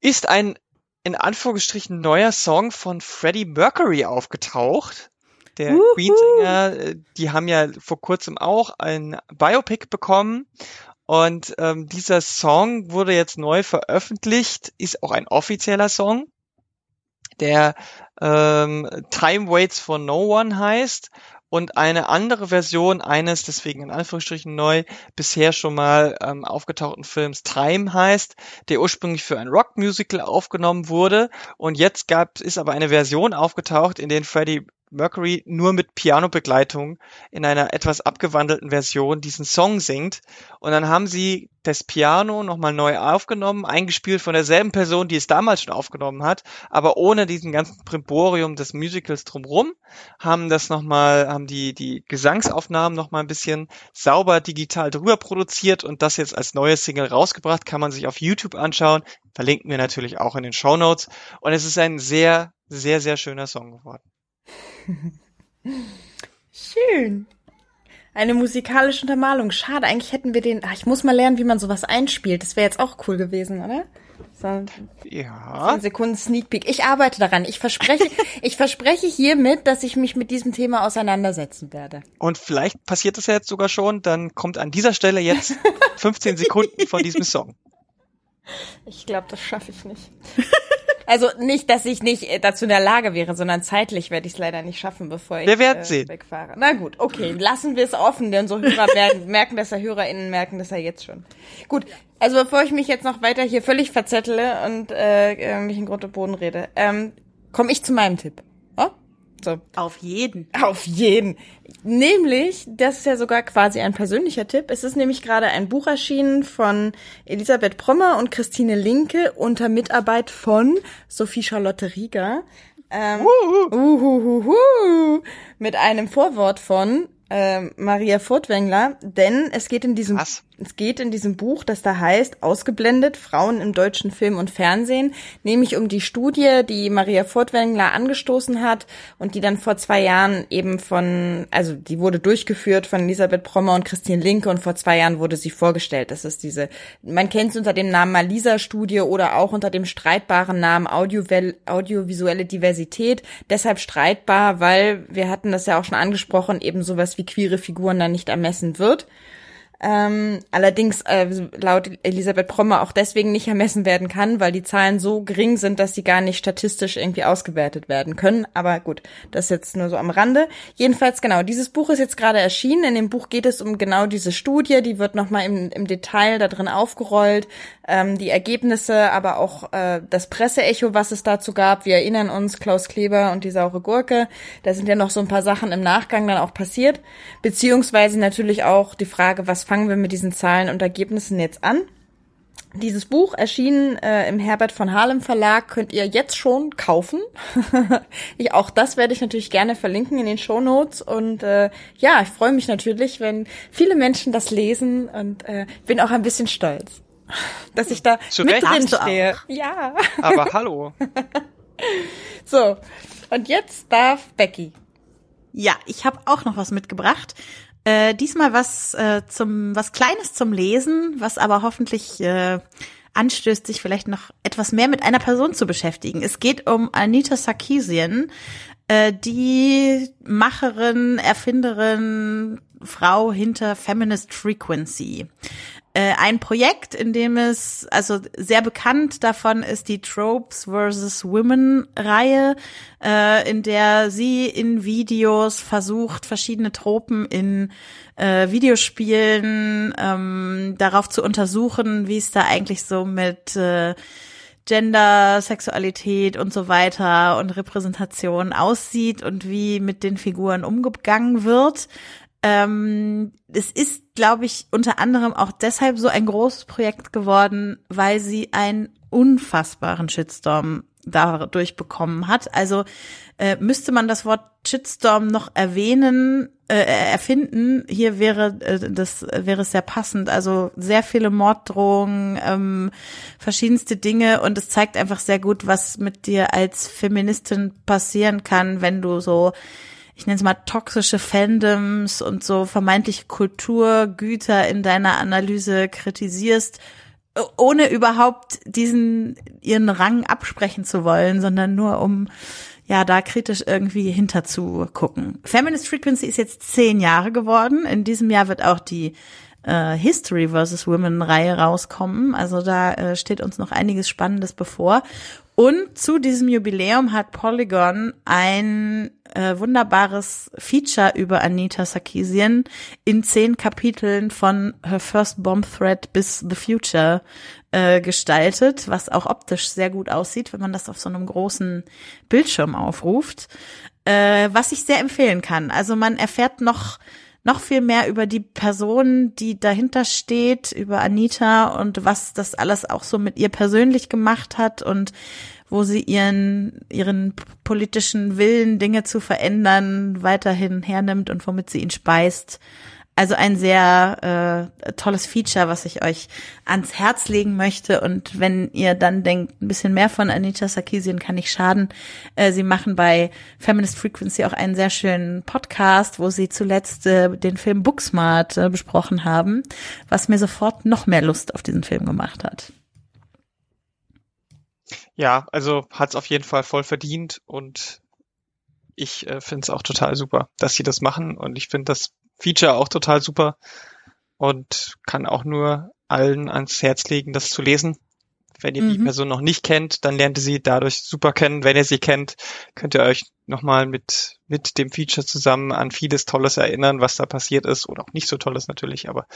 ist ein in Anführungsstrichen neuer Song von Freddie Mercury aufgetaucht. Der Wuhu. Queen-Sänger, äh, die haben ja vor kurzem auch ein Biopic bekommen. Und ähm, dieser Song wurde jetzt neu veröffentlicht, ist auch ein offizieller Song, der ähm, Time Waits for No One heißt und eine andere Version eines, deswegen in Anführungsstrichen neu, bisher schon mal ähm, aufgetauchten Films Time heißt, der ursprünglich für ein Rockmusical aufgenommen wurde. Und jetzt gab ist aber eine Version aufgetaucht, in der Freddie Mercury nur mit Pianobegleitung in einer etwas abgewandelten Version diesen Song singt. Und dann haben sie das Piano nochmal neu aufgenommen, eingespielt von derselben Person, die es damals schon aufgenommen hat, aber ohne diesen ganzen Primborium des Musicals drumrum, haben das nochmal, haben die, die Gesangsaufnahmen nochmal ein bisschen sauber digital drüber produziert und das jetzt als neue Single rausgebracht, kann man sich auf YouTube anschauen. Verlinken wir natürlich auch in den Show Notes. Und es ist ein sehr, sehr, sehr schöner Song geworden. Schön. Eine musikalische Untermalung. Schade, eigentlich hätten wir den. Ach, ich muss mal lernen, wie man sowas einspielt. Das wäre jetzt auch cool gewesen, oder? So, Ja. 10 Sekunden Sneak Peek. Ich arbeite daran. Ich verspreche, ich verspreche hiermit, dass ich mich mit diesem Thema auseinandersetzen werde. Und vielleicht passiert das ja jetzt sogar schon, dann kommt an dieser Stelle jetzt 15 Sekunden von diesem Song. Ich glaube, das schaffe ich nicht. Also nicht, dass ich nicht äh, dazu in der Lage wäre, sondern zeitlich werde ich es leider nicht schaffen, bevor ich Wir werden äh, sehen. wegfahre. Na gut, okay, lassen wir es offen, denn unsere Hörer werden, merken das ja, HörerInnen merken das ja jetzt schon. Gut, also bevor ich mich jetzt noch weiter hier völlig verzettle und äh, äh, mich in Grund und Boden rede, ähm, komme ich zu meinem Tipp. Oh? So. Auf jeden. Auf jeden. Nämlich, das ist ja sogar quasi ein persönlicher Tipp. Es ist nämlich gerade ein Buch erschienen von Elisabeth Prommer und Christine Linke unter Mitarbeit von Sophie Charlotte Rieger. Ähm, uhuhuhu, mit einem Vorwort von ähm, Maria Furtwängler, denn es geht in diesem Was? Es geht in diesem Buch, das da heißt, ausgeblendet, Frauen im deutschen Film und Fernsehen, nämlich um die Studie, die Maria Furtwängler angestoßen hat und die dann vor zwei Jahren eben von, also die wurde durchgeführt von Elisabeth Prommer und Christine Linke und vor zwei Jahren wurde sie vorgestellt. Das ist diese, man kennt sie unter dem Namen Malisa-Studie oder auch unter dem streitbaren Namen Audiovel- audiovisuelle Diversität. Deshalb streitbar, weil wir hatten das ja auch schon angesprochen, eben sowas wie queere Figuren dann nicht ermessen wird. Ähm, allerdings äh, laut Elisabeth Prommer auch deswegen nicht ermessen werden kann, weil die Zahlen so gering sind, dass sie gar nicht statistisch irgendwie ausgewertet werden können. Aber gut, das jetzt nur so am Rande. Jedenfalls genau, dieses Buch ist jetzt gerade erschienen. In dem Buch geht es um genau diese Studie. Die wird nochmal im, im Detail da drin aufgerollt. Ähm, die Ergebnisse, aber auch äh, das Presseecho, was es dazu gab. Wir erinnern uns, Klaus Kleber und die saure Gurke. Da sind ja noch so ein paar Sachen im Nachgang dann auch passiert. Beziehungsweise natürlich auch die Frage, was fangen wir mit diesen Zahlen und Ergebnissen jetzt an? Dieses Buch erschienen äh, im Herbert von Harlem Verlag, könnt ihr jetzt schon kaufen. ich, auch das werde ich natürlich gerne verlinken in den Show Notes. Und äh, ja, ich freue mich natürlich, wenn viele Menschen das lesen und äh, bin auch ein bisschen stolz, dass ich da Zu mit Recht. drin stehe. Ja. Aber hallo. So, und jetzt darf Becky. Ja, ich habe auch noch was mitgebracht. Äh, diesmal was äh, zum was Kleines zum Lesen, was aber hoffentlich äh, anstößt, sich vielleicht noch etwas mehr mit einer Person zu beschäftigen. Es geht um Anita Sarkeesian, äh, die Macherin, Erfinderin, Frau hinter Feminist Frequency. Äh, ein Projekt, in dem es, also sehr bekannt davon ist die Tropes vs. Women Reihe, äh, in der sie in Videos versucht, verschiedene Tropen in äh, Videospielen ähm, darauf zu untersuchen, wie es da eigentlich so mit äh, Gender, Sexualität und so weiter und Repräsentation aussieht und wie mit den Figuren umgegangen wird. Ähm, es ist, glaube ich, unter anderem auch deshalb so ein großes Projekt geworden, weil sie einen unfassbaren Shitstorm dadurch bekommen hat. Also äh, müsste man das Wort Shitstorm noch erwähnen, äh, erfinden, hier wäre äh, das wäre es sehr passend. Also sehr viele Morddrohungen, ähm, verschiedenste Dinge und es zeigt einfach sehr gut, was mit dir als Feministin passieren kann, wenn du so ich nenne es mal toxische Fandoms und so vermeintliche Kulturgüter in deiner Analyse kritisierst, ohne überhaupt diesen ihren Rang absprechen zu wollen, sondern nur um ja, da kritisch irgendwie hinter zu gucken. Feminist Frequency ist jetzt zehn Jahre geworden. In diesem Jahr wird auch die äh, History vs. Women Reihe rauskommen. Also da äh, steht uns noch einiges Spannendes bevor. Und zu diesem Jubiläum hat Polygon ein äh, wunderbares Feature über Anita Sarkeesian in zehn Kapiteln von Her First Bomb Threat bis The Future äh, gestaltet, was auch optisch sehr gut aussieht, wenn man das auf so einem großen Bildschirm aufruft, äh, was ich sehr empfehlen kann. Also man erfährt noch noch viel mehr über die Person, die dahinter steht, über Anita und was das alles auch so mit ihr persönlich gemacht hat und wo sie ihren, ihren politischen Willen, Dinge zu verändern, weiterhin hernimmt und womit sie ihn speist. Also ein sehr äh, tolles Feature, was ich euch ans Herz legen möchte. Und wenn ihr dann denkt, ein bisschen mehr von Anita Sarkeesian kann nicht schaden. Äh, sie machen bei Feminist Frequency auch einen sehr schönen Podcast, wo sie zuletzt äh, den Film Booksmart äh, besprochen haben, was mir sofort noch mehr Lust auf diesen Film gemacht hat. Ja, also hat's auf jeden Fall voll verdient und ich äh, finde es auch total super, dass sie das machen und ich finde das Feature auch total super und kann auch nur allen ans Herz legen, das zu lesen. Wenn ihr mhm. die Person noch nicht kennt, dann lernt ihr sie dadurch super kennen. Wenn ihr sie kennt, könnt ihr euch nochmal mit, mit dem Feature zusammen an vieles Tolles erinnern, was da passiert ist oder auch nicht so Tolles natürlich. Aber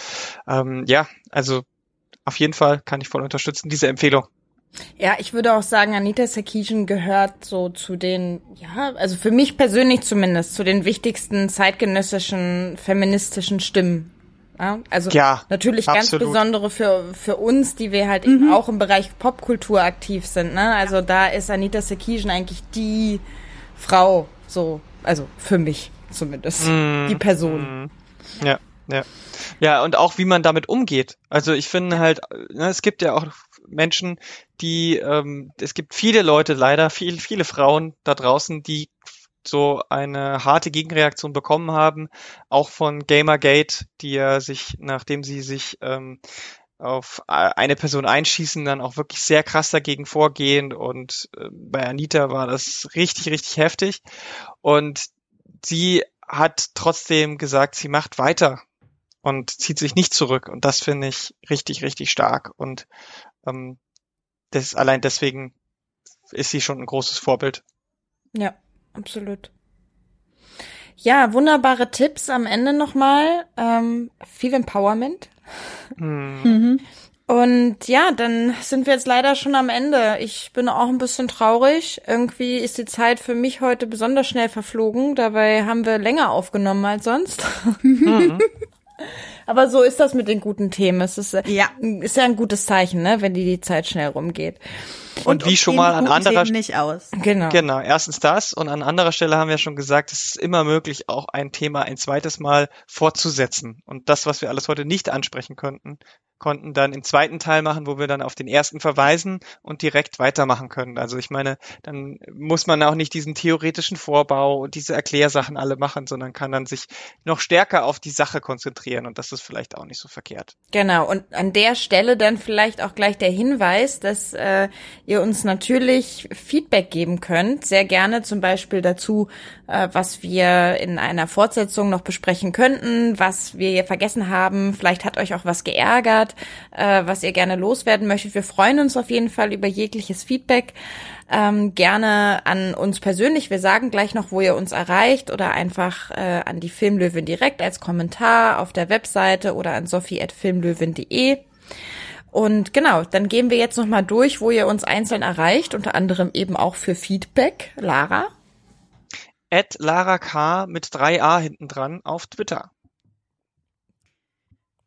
ähm, ja, also auf jeden Fall kann ich voll unterstützen, diese Empfehlung. Ja, ich würde auch sagen, Anita Sarkeesian gehört so zu den, ja, also für mich persönlich zumindest, zu den wichtigsten zeitgenössischen feministischen Stimmen. Ja, also ja, natürlich absolut. ganz besondere für, für uns, die wir halt mhm. eben auch im Bereich Popkultur aktiv sind. Ne? Also da ist Anita Sarkeesian eigentlich die Frau, so, also für mich zumindest, mhm. die Person. Mhm. Ja, ja. Ja, und auch wie man damit umgeht. Also ich finde halt, ne, es gibt ja auch Menschen, die, ähm, es gibt viele Leute leider, viel, viele Frauen da draußen, die so eine harte Gegenreaktion bekommen haben, auch von Gamergate, die ja sich, nachdem sie sich ähm, auf eine Person einschießen, dann auch wirklich sehr krass dagegen vorgehen. Und äh, bei Anita war das richtig, richtig heftig. Und sie hat trotzdem gesagt, sie macht weiter und zieht sich nicht zurück. Und das finde ich richtig, richtig stark. Und ähm, das, allein deswegen ist sie schon ein großes Vorbild. Ja, absolut. Ja, wunderbare Tipps am Ende nochmal. Ähm, viel Empowerment. Mhm. mhm. Und ja, dann sind wir jetzt leider schon am Ende. Ich bin auch ein bisschen traurig. Irgendwie ist die Zeit für mich heute besonders schnell verflogen. Dabei haben wir länger aufgenommen als sonst. Mhm. Aber so ist das mit den guten Themen. Es ist äh, ja, ist ja ein gutes Zeichen, ne, wenn die, die Zeit schnell rumgeht. Und, und wie schon mal an anderer nicht aus. Genau. Genau, erstens das und an anderer Stelle haben wir schon gesagt, es ist immer möglich, auch ein Thema ein zweites Mal fortzusetzen. Und das, was wir alles heute nicht ansprechen könnten, konnten dann im zweiten Teil machen, wo wir dann auf den ersten verweisen und direkt weitermachen können. Also ich meine, dann muss man auch nicht diesen theoretischen Vorbau und diese Erklärsachen alle machen, sondern kann dann sich noch stärker auf die Sache konzentrieren. Und das ist vielleicht auch nicht so verkehrt. Genau, und an der Stelle dann vielleicht auch gleich der Hinweis, dass äh, ihr uns natürlich Feedback geben könnt. Sehr gerne zum Beispiel dazu, äh, was wir in einer Fortsetzung noch besprechen könnten, was wir vergessen haben. Vielleicht hat euch auch was geärgert, äh, was ihr gerne loswerden möchtet. Wir freuen uns auf jeden Fall über jegliches Feedback ähm, gerne an uns persönlich. Wir sagen gleich noch, wo ihr uns erreicht oder einfach äh, an die Filmlöwin direkt als Kommentar auf der Webseite oder an sophie.filmlöwin.de. Und genau, dann gehen wir jetzt nochmal durch, wo ihr uns einzeln erreicht, unter anderem eben auch für Feedback. Lara? At Lara K mit 3a hinten dran auf Twitter.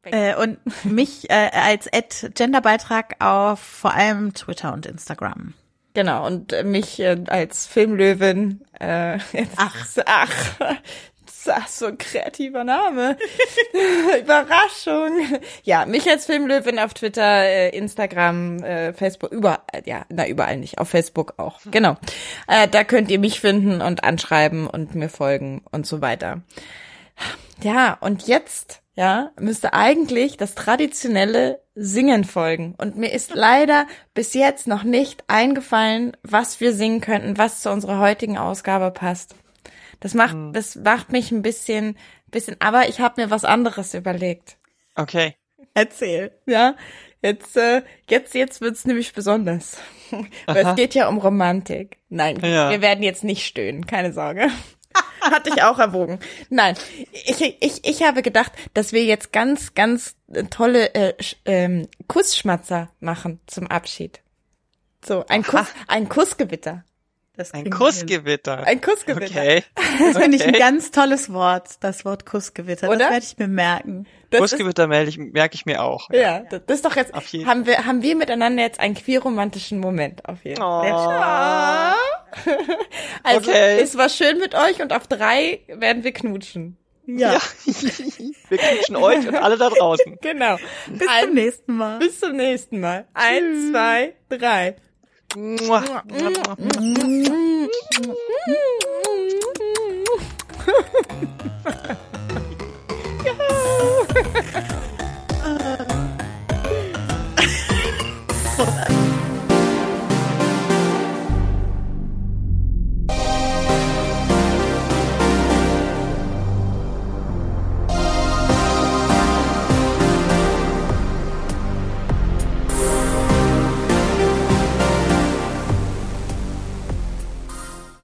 Äh, und mich äh, als Ad Genderbeitrag auf vor allem Twitter und Instagram. Genau, und mich äh, als Filmlöwin, äh, ach, ach, ach, so ein kreativer Name. Überraschung. Ja, mich als Filmlöwin auf Twitter, äh, Instagram, äh, Facebook, überall, ja, na, überall nicht, auf Facebook auch. Genau. Äh, da könnt ihr mich finden und anschreiben und mir folgen und so weiter. Ja, und jetzt ja, müsste eigentlich das traditionelle Singen folgen. Und mir ist leider bis jetzt noch nicht eingefallen, was wir singen könnten, was zu unserer heutigen Ausgabe passt. Das macht, hm. das macht mich ein bisschen, bisschen, aber ich habe mir was anderes überlegt. Okay. Erzähl, ja. Jetzt, äh, jetzt, jetzt wird's nämlich besonders. Weil es geht ja um Romantik. Nein, ja. wir werden jetzt nicht stöhnen, keine Sorge. Hatte ich auch erwogen. Nein, ich, ich, ich habe gedacht, dass wir jetzt ganz, ganz tolle äh, ähm, Kussschmatzer machen zum Abschied. So, ein Kuss, ein Kussgewitter. Das ein Kussgewitter. Ein Kussgewitter. Okay. Das finde ich ein ganz tolles Wort, das Wort Kussgewitter. Oder? Das werde ich mir merken. Das Kussgewitter merke ich, merke ich mir auch. Ja, ja, das ist doch jetzt, haben wir, haben wir miteinander jetzt einen queerromantischen Moment auf jeden Fall. Oh. also, okay. es war schön mit euch und auf drei werden wir knutschen. Ja. ja. wir knutschen euch und alle da draußen. Genau. Bis Ein, zum nächsten Mal. Bis zum nächsten Mal. Eins, zwei, drei. Yo!